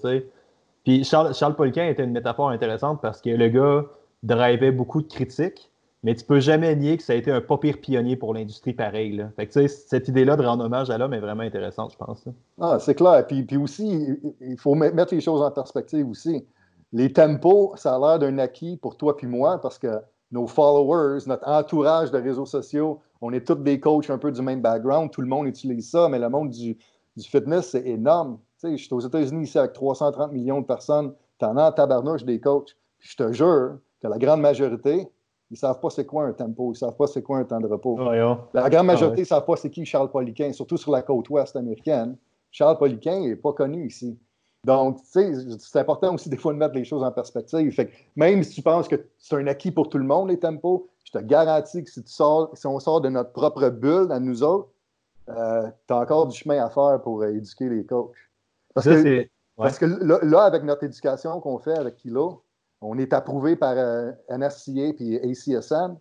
Puis Charles, Charles Polquin était une métaphore intéressante parce que le gars drivait beaucoup de critiques, mais tu peux jamais nier que ça a été un pas pire pionnier pour l'industrie pareil. Là. Fait que, cette idée-là de rendre hommage à l'homme est vraiment intéressante, je pense. Ah, c'est clair. Puis, puis aussi, il faut mettre les choses en perspective aussi. Les tempos, ça a l'air d'un acquis pour toi puis moi parce que nos followers, notre entourage de réseaux sociaux, on est tous des coachs un peu du même background, tout le monde utilise ça, mais le monde du, fitness, c'est énorme. Tu sais, je suis aux États-Unis ici avec 330 millions de personnes, t'en as en tabarnouche des coachs. je te jure que la grande majorité, ils ne savent pas c'est quoi un tempo, ils ne savent pas c'est quoi un temps de repos. La grande ah majorité ne savent pas c'est qui Charles Poliquin, surtout sur la côte ouest américaine. Charles Poliquin n'est pas connu ici. Donc, tu sais, c'est important aussi des fois de mettre les choses en perspective. Fait que même si tu penses que c'est un acquis pour tout le monde, les tempos, je te garantis que si, tu sors, si on sort de notre propre bulle à nous autres, euh, tu as encore du chemin à faire pour euh, éduquer les coachs. Parce que, parce que là, avec notre éducation qu'on fait avec Kilo, on est approuvé par euh, NSCA et ACSM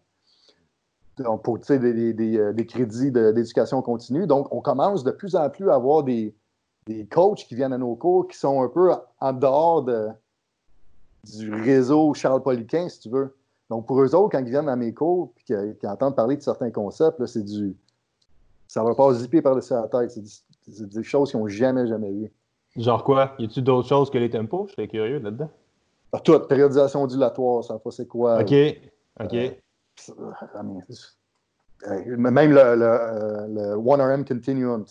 pour des, des, des, crédits d'éducation continue. Donc, on commence de plus en plus à avoir des, des coachs qui viennent à nos cours qui sont un peu en dehors de, du réseau Charles Poliquin, si tu veux. Donc, pour eux autres, quand ils viennent à mes cours et qu'ils entendent parler de certains concepts, c'est du. Ça leur passe zipper par-dessus la tête. C'est des choses qu'ils n'ont jamais, jamais vues. Genre quoi? Y a-tu d'autres choses que les tempos? Je serais curieux là-dedem. Ah, tout, périodisation ondulatoire, ça pas c'est quoi? OK. OK. Euh, même le, le, 1RM Continuum,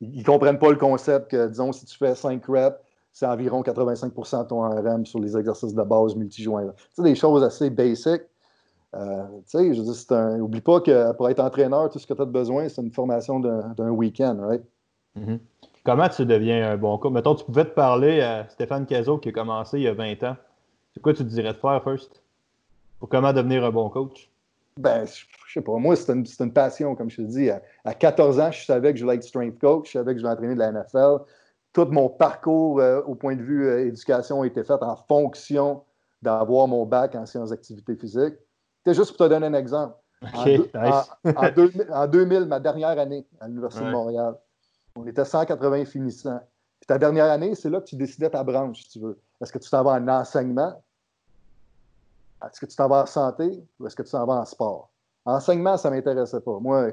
ils ne comprennent pas le concept que, disons, si tu fais 5 reps, c'est environ 85% de ton RM sur les exercices de base multijoints. C'est des choses assez basiques. Euh, je dis, un, oublie pas que pour être entraîneur, tout ce que tu as besoin, c'est une formation d'un week-end, right? Mm-hmm. Comment tu deviens un bon coach? Mettons, tu pouvais te parler à Stéphane Cazot qui a commencé il y a 20 ans. C'est quoi tu te dirais de faire, first? Pour comment devenir un bon coach? Ben, je sais pas. Moi, c'est une, passion, comme je te dis. À, 14 ans, je savais que je voulais être strength coach, je savais que je voulais entraîner de la NFL. Tout mon parcours euh, au point de vue euh, éducation a été fait en fonction d'avoir mon bac en sciences d'activité physique. C'est juste pour te donner un exemple. en, 2000, ma dernière année à l'Université de Montréal, on était 180 finissants. Puis ta dernière année, c'est là que tu décidais ta branche, si tu veux. Est-ce que tu t'en vas en enseignement? Est-ce que tu t'en vas en santé? Ou est-ce que tu t'en vas en sport? Enseignement, ça ne m'intéressait pas. Moi,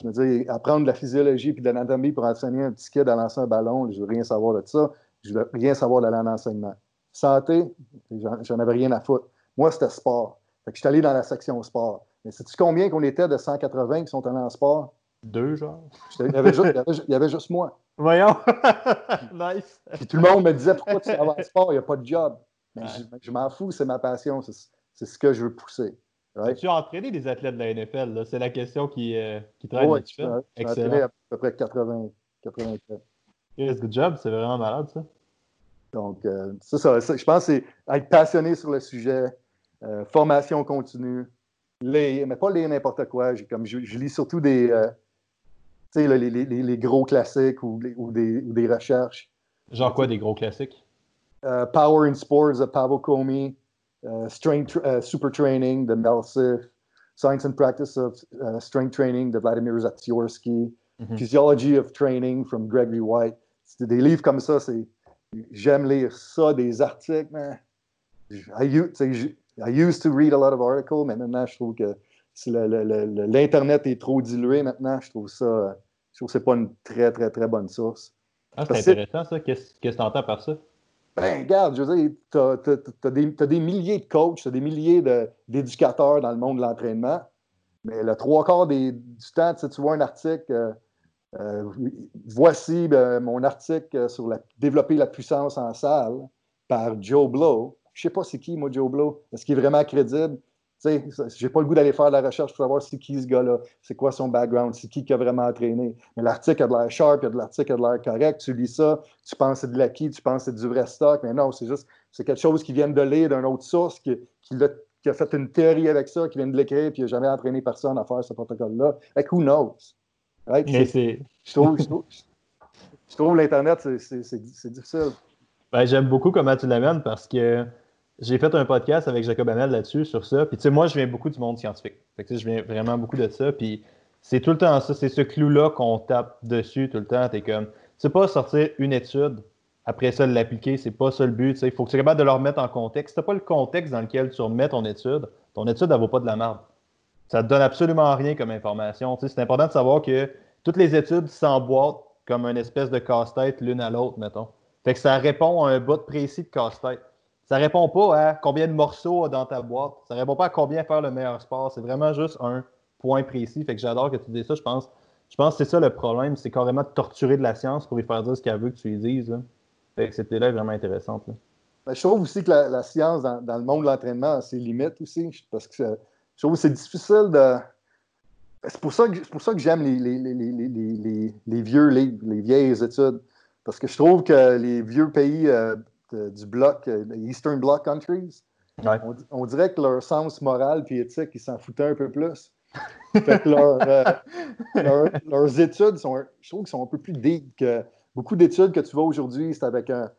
je me dis, apprendre de la physiologie et de l'anatomie pour enseigner un petit kid à lancer un ballon, je ne veux rien savoir de ça. Je ne veux rien savoir de l'enseignement. Santé, j'en avais rien à foutre. Moi, c'était sport. Fait que je suis allé dans la section sport. Mais sais-tu combien qu'on était de 180 qui sont allés en sport? Deux, genre. Il y avait juste, il y avait, juste moi. Voyons. nice. Puis tout le monde me disait pourquoi tu vas en sport, il n'y a pas de job. Mais je m'en fous, c'est ma passion, c'est ce que je veux pousser. Tu as entraîné des athlètes de la NFL, c'est la question qui, euh, qui traîne. Entraîné à peu près 80, 84. Yes, good job, c'est vraiment malade ça. Donc, euh, ça, je pense que c'est être passionné sur le sujet, euh, formation continue, lire, mais pas lire n'importe quoi. Comme je, lis surtout des, les, les, les, gros classiques ou, ou, des, ou, des, recherches. Genre quoi, des gros classiques? Power in Sports de Pavel Comey, strength uh, super training de Mel Science and Practice of uh, Strength Training de Vladimir Zatsiorsky, mm-hmm. Physiology of Training from Gregory White. C'est des livres comme ça, c'est j'aime lire ça, des articles. Mais I, I used to read a lot of articles, mais maintenant je trouve que si l'Internet est trop dilué maintenant, je trouve ça, je trouve que c'est pas une très, très, très bonne source. Ah, c'est intéressant ça. Qu'est-ce que tu entends par ça? Ben, regarde, je veux dire, tu as, des milliers de coachs, tu as des milliers d'éducateurs dans le monde de l'entraînement, mais le trois quarts du temps, tu, vois un article, euh, euh, voici ben, mon article sur développer la puissance en salle par Joe Blow. Je ne sais pas c'est qui, moi, Joe Blow. Est-ce qu'il est vraiment crédible? Sais, j'ai pas le goût d'aller faire de la recherche pour savoir c'est qui ce gars-là, c'est quoi son background, c'est qui qui a vraiment entraîné. Mais l'article a de l'air sharp, l'article a de l'air correct, tu lis ça, tu penses que c'est de l'acquis, tu penses que c'est du vrai stock, mais non, c'est juste, c'est quelque chose qui vient de lire d'une autre source, qui, a, fait une théorie avec ça, qui vient de l'écrire, puis il n'a jamais entraîné personne à faire ce protocole-là. Like, who knows? Je trouve, je trouve, l'Internet, c'est difficile. Ben, J'aime beaucoup comment tu l'amènes parce que j'ai fait un podcast avec Jacob Hamel là-dessus, sur ça. Puis, tu sais, moi, je viens beaucoup du monde scientifique. Fait que, je viens vraiment beaucoup de ça. Puis, c'est tout le temps ça. C'est ce clou-là qu'on tape dessus tout le temps. T'es comme, c'est pas sortir une étude, après ça, l'appliquer. C'est pas ça le but. Il faut que tu sois capable de le remettre en contexte. Si t'as pas le contexte dans lequel tu remets ton étude, ton étude, elle vaut pas de la merde. Ça te donne absolument rien comme information. c'est important de savoir que toutes les études s'emboîtent comme une espèce de casse-tête l'une à l'autre, mettons. Fait que ça répond à un bout précis de casse-tête. Ça répond pas à combien de morceaux dans ta boîte. Ça répond pas à combien faire le meilleur sport. C'est vraiment juste un point précis. Fait que j'adore que tu dises ça. Je pense, je pense que c'est ça le problème. C'est carrément de torturer de la science pour lui faire dire ce qu'elle veut que tu lui dises. Fait que cette là est vraiment intéressante. Ben, je trouve aussi que la, science dans, le monde de l'entraînement a ses limites aussi. Parce que je trouve que c'est difficile de. C'est pour ça que, pour ça que j'aime les, les, vieux livres, les vieilles études. Parce que je trouve que les vieux pays euh, du bloc, euh, Eastern Bloc Countries, on, dirait que leur sens moral et éthique, ils s'en foutaient un peu plus. fait que euh, leurs études sont, je trouve sont un peu plus deep que beaucoup d'études que tu vois aujourd'hui, c'est avec un,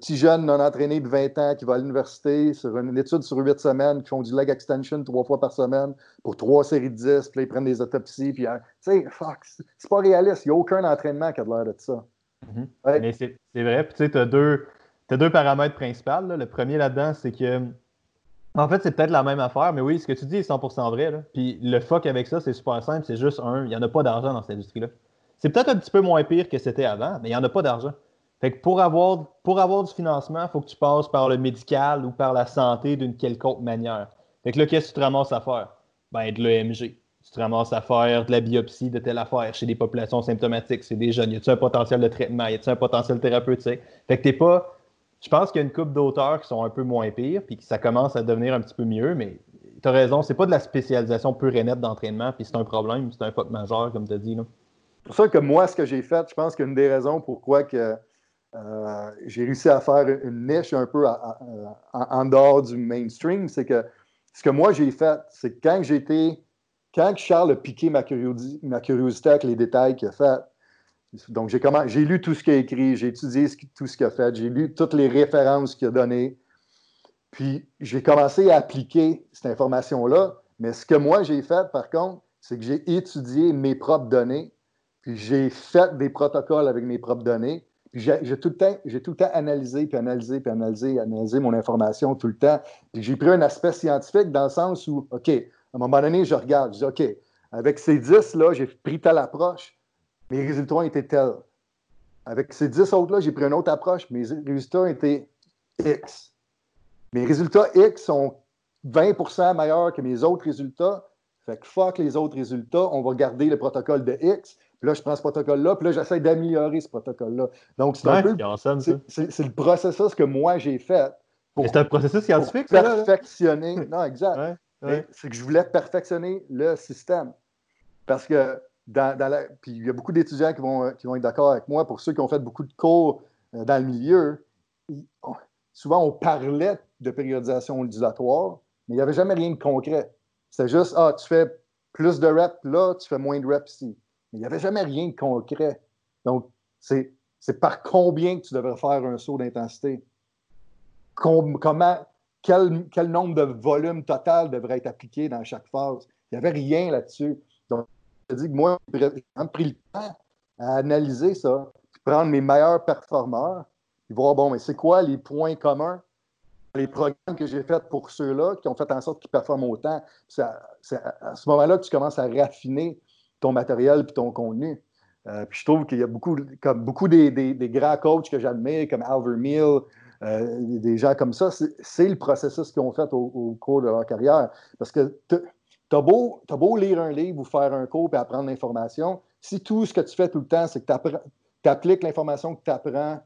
petit jeune non entraîné de 20 ans qui va à l'université sur une étude sur 8 semaines, qui font du leg extension trois fois par semaine pour trois séries de 10, puis là, ils prennent des autopsies, puis hein, tu sais, fuck, c'est pas réaliste. Il n'y a aucun entraînement qui a l'air de ça. Mm-hmm. Mais c'est vrai, puis tu sais, tu as deux tu as deux paramètres principaux. Le premier là-dedans, c'est que. En fait, c'est peut-être la même affaire, mais oui, ce que tu dis est 100% vrai. Puis le fuck avec ça, c'est super simple. C'est juste un, il n'y en a pas d'argent dans cette industrie-là. C'est peut-être un petit peu moins pire que c'était avant, mais il n'y en a pas d'argent. Fait que pour avoir, pour avoir du financement, il faut que tu passes par le médical ou par la santé d'une quelconque manière. Fait que là, qu'est-ce que tu te ramasses à faire? Ben, de l'EMG. Tu te ramasses à faire de la biopsie de telle affaire chez des populations symptomatiques, c'est des jeunes. Y a-tu un potentiel de traitement? Y a-tu un potentiel thérapeutique? Fait que t'es pas je pense qu'il y a une coupe d'auteurs qui sont un peu moins pires, puis que ça commence à devenir un petit peu mieux, mais tu as raison, c'est pas de la spécialisation pure et nette d'entraînement, puis c'est un problème, c'est un fuck majeur, comme tu as dit. C'est pour ça que moi, ce que j'ai fait, je pense qu'une des raisons pourquoi que, euh, j'ai réussi à faire une niche un peu en dehors du mainstream, c'est que ce que moi j'ai fait, c'est que quand j'étais, quand Charles a piqué ma, ma curiosité avec les détails qu'il a fait, donc, j'ai lu tout ce qu'il a écrit, j'ai étudié tout ce qu'il a fait, j'ai lu toutes les références qu'il a données. Puis, j'ai commencé à appliquer cette information-là. Mais ce que moi, j'ai fait, par contre, c'est que j'ai étudié mes propres données, puis j'ai fait des protocoles avec mes propres données. Puis j'ai tout, le temps, tout le temps analysé, puis analysé, puis analysé, analysé mon information tout le temps. Puis j'ai pris un aspect scientifique dans le sens où, OK, à un moment donné, je regarde, je dis, OK, avec ces 10-là, j'ai pris telle approche mes résultats étaient tels. Avec ces 10 autres-là, j'ai pris une autre approche. Mes résultats étaient X. Mes résultats X sont 20% meilleurs que mes autres résultats. Fait que fuck les autres résultats, on va garder le protocole de X. Puis là, je prends ce protocole-là, puis là, j'essaie d'améliorer ce protocole-là. Donc, c'est un peu. C'est le processus que moi, j'ai fait. C'est un processus scientifique, pour perfectionner. non, exact. C'est que je voulais perfectionner le système. Parce que puis il y a beaucoup d'étudiants qui vont, qui vont être d'accord avec moi. Pour ceux qui ont fait beaucoup de cours euh, dans le milieu, souvent on parlait de périodisation ondulatoire, mais il n'y avait jamais rien de concret. C'était juste, ah, tu fais plus de reps là, tu fais moins de reps ici. Mais il n'y avait jamais rien de concret. Donc, c'est par combien que tu devrais faire un saut d'intensité? comment, quel, quel nombre de volumes total devrait être appliqué dans chaque phase? Il n'y avait rien là-dessus. Je dis que moi, j'ai pris le temps à analyser ça, puis prendre mes meilleurs performeurs, puis voir, bon, mais c'est quoi les points communs, les programmes que j'ai faits pour ceux-là qui ont fait en sorte qu'ils performent autant? C'est à, ce moment-là que tu commences à raffiner ton matériel et ton contenu. Euh, puis je trouve qu'il y a beaucoup, comme beaucoup des, grands coachs que j'admire, comme Alver Meal, euh, des gens comme ça, c'est le processus qu'ils ont fait au, au, cours de leur carrière. Parce que T'as beau, as beau lire un livre ou faire un cours et apprendre l'information, si tout ce que tu fais tout le temps, c'est que tu appliques l'information que tu apprends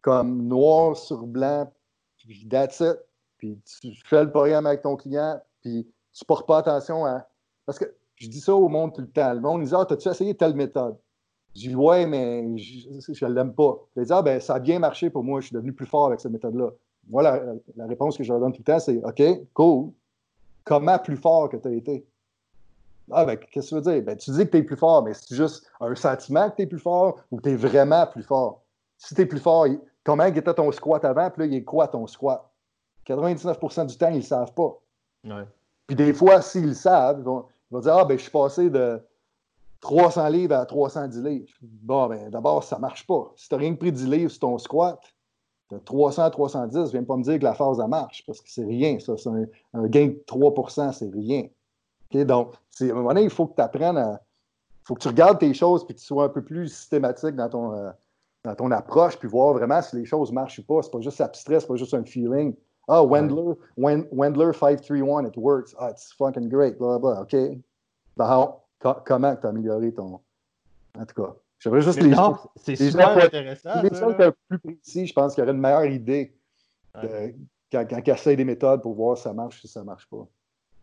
comme noir sur blanc, puis that's it, puis tu fais le programme avec ton client, puis tu portes pas attention à. Parce que je dis ça au monde tout le temps. Le monde dit Ah, t'as-tu essayé telle méthode? Je dis Ouais, mais je ne l'aime pas. Je dis Ah, ben, ça a bien marché pour moi, je suis devenu plus fort avec cette méthode-là. Moi, la, réponse que je leur donne tout le temps, c'est OK, cool. Comment plus fort que tu as été? Ah, ben, qu'est-ce que tu veux dire? Ben, tu dis que tu es plus fort, mais c'est juste un sentiment que tu es plus fort ou tu es vraiment plus fort? Si tu es plus fort, comment était ton squat avant, puis là, il est quoi ton squat? 99% du temps, ils ne savent pas. Puis des fois, s'ils le savent, ils vont, dire Ah, ben, je suis passé de 300 livres à 310 livres. Bon, ben, d'abord, ça ne marche pas. Si tu n'as rien pris 10 livres sur ton squat, de 300 à 310, viens pas me dire que la phase, marche, parce que c'est rien, ça. C'est un, gain de 3% c'est rien. Donc, à un moment donné, il faut que tu apprennes à. Il faut que tu regardes tes choses puis que tu sois un peu plus systématique dans ton, euh, dans ton approche, puis voir vraiment si les choses marchent ou pas. C'est pas juste abstrait, c'est pas juste un feeling. Ah, Wendler, Wendler 531, it works. Ah, it's fucking great. Blah, blah, OK. Ben, comment tu as amélioré ton. En tout cas, j'aimerais juste les C'est super intéressant. Les gens qui plus précis, je pense qu'il y aurait une meilleure idée quand, quand des méthodes pour voir si ça marche ou si ça marche pas.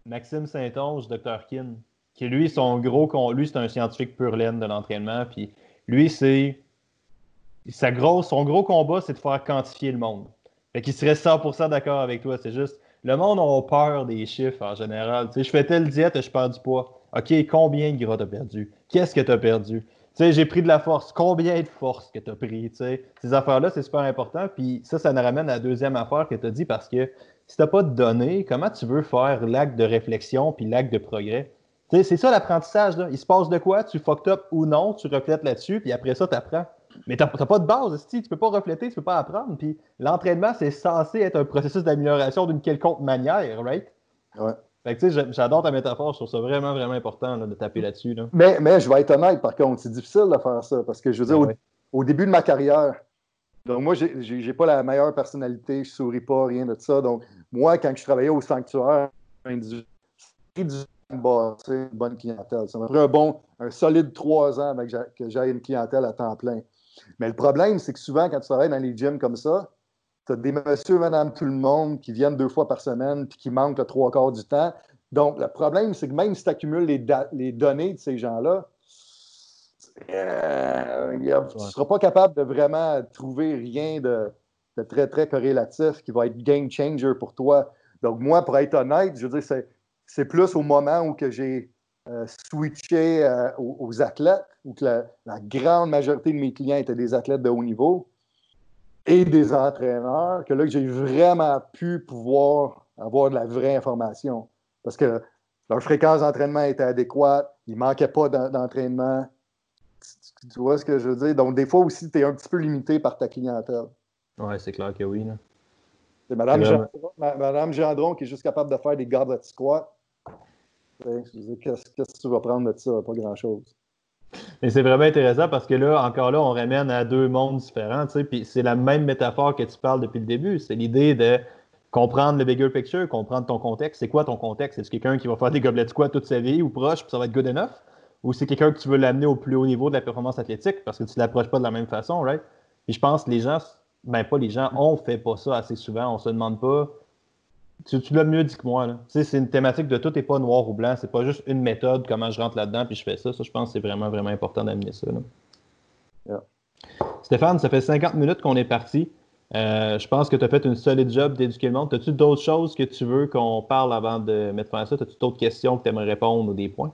Maxime Saint-Onge, Dr. Kin, qui lui, son gros, lui, c'est un scientifique pur laine de l'entraînement. Puis lui, c'est. Sa grosse, son gros combat, c'est de faire quantifier le monde. Fait qu'il serait 100% d'accord avec toi. C'est juste, le monde a peur des chiffres en général. Tu sais, je fais telle diète, je perds du poids. OK, combien de gras t'as perdu? Qu'est-ce que t'as perdu? Tu j'ai pris de la force. Combien de force que t'as pris? Tu sais, ces affaires-là, c'est super important. Puis ça, ça nous ramène à la deuxième affaire que t'as dit parce que si t'as pas de données, comment tu veux faire l'acte de réflexion puis l'acte de progrès? Tu c'est ça l'apprentissage. Il se passe de quoi? Tu fucked up ou non, tu reflètes là-dessus, puis après ça, tu apprends. Mais tu n'as pas de base, tu peux pas refléter, tu peux pas apprendre. Puis l'entraînement, c'est censé être un processus d'amélioration d'une quelconque manière, right? Ouais. Fait que tu sais, j'adore ta métaphore, je trouve ça vraiment, vraiment important de taper là-dessus. Mais, mais je vais être honnête, par contre, c'est difficile de faire ça. Parce que je veux dire, ben au, début de ma carrière, donc moi, j'ai pas la meilleure personnalité, je souris pas, rien de ça. Donc, moi, quand je travaillais au sanctuaire, j'ai du une bonne clientèle. Ça m'a pris un bon, un solide trois ans avec que j'aille une clientèle à temps plein. Mais le problème, c'est que souvent, quand tu travailles dans les gyms comme ça, tu as des monsieur, madame, tout le monde qui viennent deux fois par semaine puis qui manquent le trois quarts du temps. Donc, le problème, c'est que même si tu accumules les, les, données de ces gens-là, euh, tu ne seras pas capable de vraiment trouver rien de, très, très corrélatif qui va être game changer pour toi. Donc, moi, pour être honnête, je veux dire, c'est plus au moment où que j'ai euh, switché euh, aux, athlètes, où que la, grande majorité de mes clients étaient des athlètes de haut niveau et des entraîneurs, que là, j'ai vraiment pu pouvoir avoir de la vraie information. Parce que leur fréquence d'entraînement était adéquate, il ne manquait pas d'entraînement. Tu, vois ce que je veux dire? Donc, des fois aussi, tu es un petit peu limité par ta clientèle. Oui, c'est clair que oui. C'est Madame, Gendron, Madame Gendron qui est juste capable de faire des goblet squats Qu'est-ce que tu vas prendre de ça? Pas grand-chose. Et c'est vraiment intéressant parce que là, encore là, on ramène à deux mondes différents. Puis c'est la même métaphore que tu parles depuis le début. C'est l'idée de comprendre le bigger picture, comprendre ton contexte. C'est quoi ton contexte? C'est quelqu'un qui va faire des gobelets de squat toute sa vie ou proche, puis ça va être good enough? Ou c'est quelqu'un que tu veux l'amener au plus haut niveau de la performance athlétique parce que tu ne l'approches pas de la même façon, right? Et je pense que les gens, ben pas les gens, on fait pas ça assez souvent. On se demande pas tu, l'as mieux dit que moi. C'est une thématique de tout n'est pas noir ou blanc. C'est pas juste une méthode, comment je rentre là-dedans puis je fais ça. Ça, je pense que c'est vraiment, vraiment important d'amener ça. Stéphane, ça fait 50 minutes qu'on est parti. Euh, je pense que tu as fait une solide job d'éduquer le monde. As-tu d'autres choses que tu veux qu'on parle avant de mettre fin à ça? As-tu d'autres questions que tu aimerais répondre ou des points?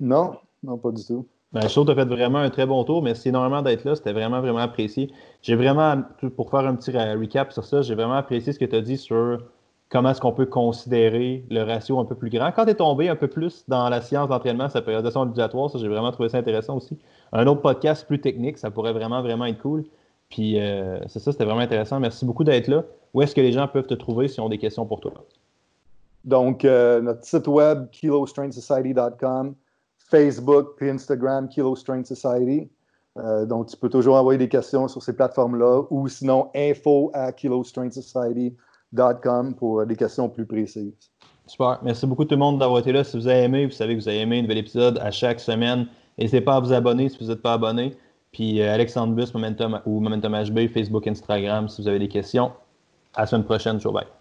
Non, non, pas du tout. Ben, je trouve que tu as fait vraiment un très bon tour. Merci énormément d'être là. C'était vraiment, vraiment apprécié. J'ai vraiment, pour faire un petit recap sur ça, j'ai vraiment apprécié ce que tu as dit sur comment est-ce qu'on peut considérer le ratio un peu plus grand. Quand tu es tombé un peu plus dans la science d'entraînement, sa périodisation obligatoire, ça, j'ai vraiment trouvé ça intéressant aussi. Un autre podcast plus technique, ça pourrait vraiment, vraiment être cool. Puis, euh, c'est ça, c'était vraiment intéressant. Merci beaucoup d'être là. Où est-ce que les gens peuvent te trouver s'ils ont des questions pour toi? Donc, euh, notre site web, kilostrengthsociety.com, Facebook puis Instagram, Kilo Strength Society. Euh, donc, tu peux toujours envoyer des questions sur ces plateformes-là ou sinon info à kilostrengthsociety.com pour des questions plus précises. Super. Merci beaucoup tout le monde d'avoir été là. Si vous avez aimé, vous savez que vous avez aimé un nouvel épisode à chaque semaine. N'hésitez pas à vous abonner si vous n'êtes pas abonné. Puis euh, Alexandre Bus, Momentum ou Momentum HB, Facebook, Instagram, si vous avez des questions. À la semaine prochaine. Ciao, bye.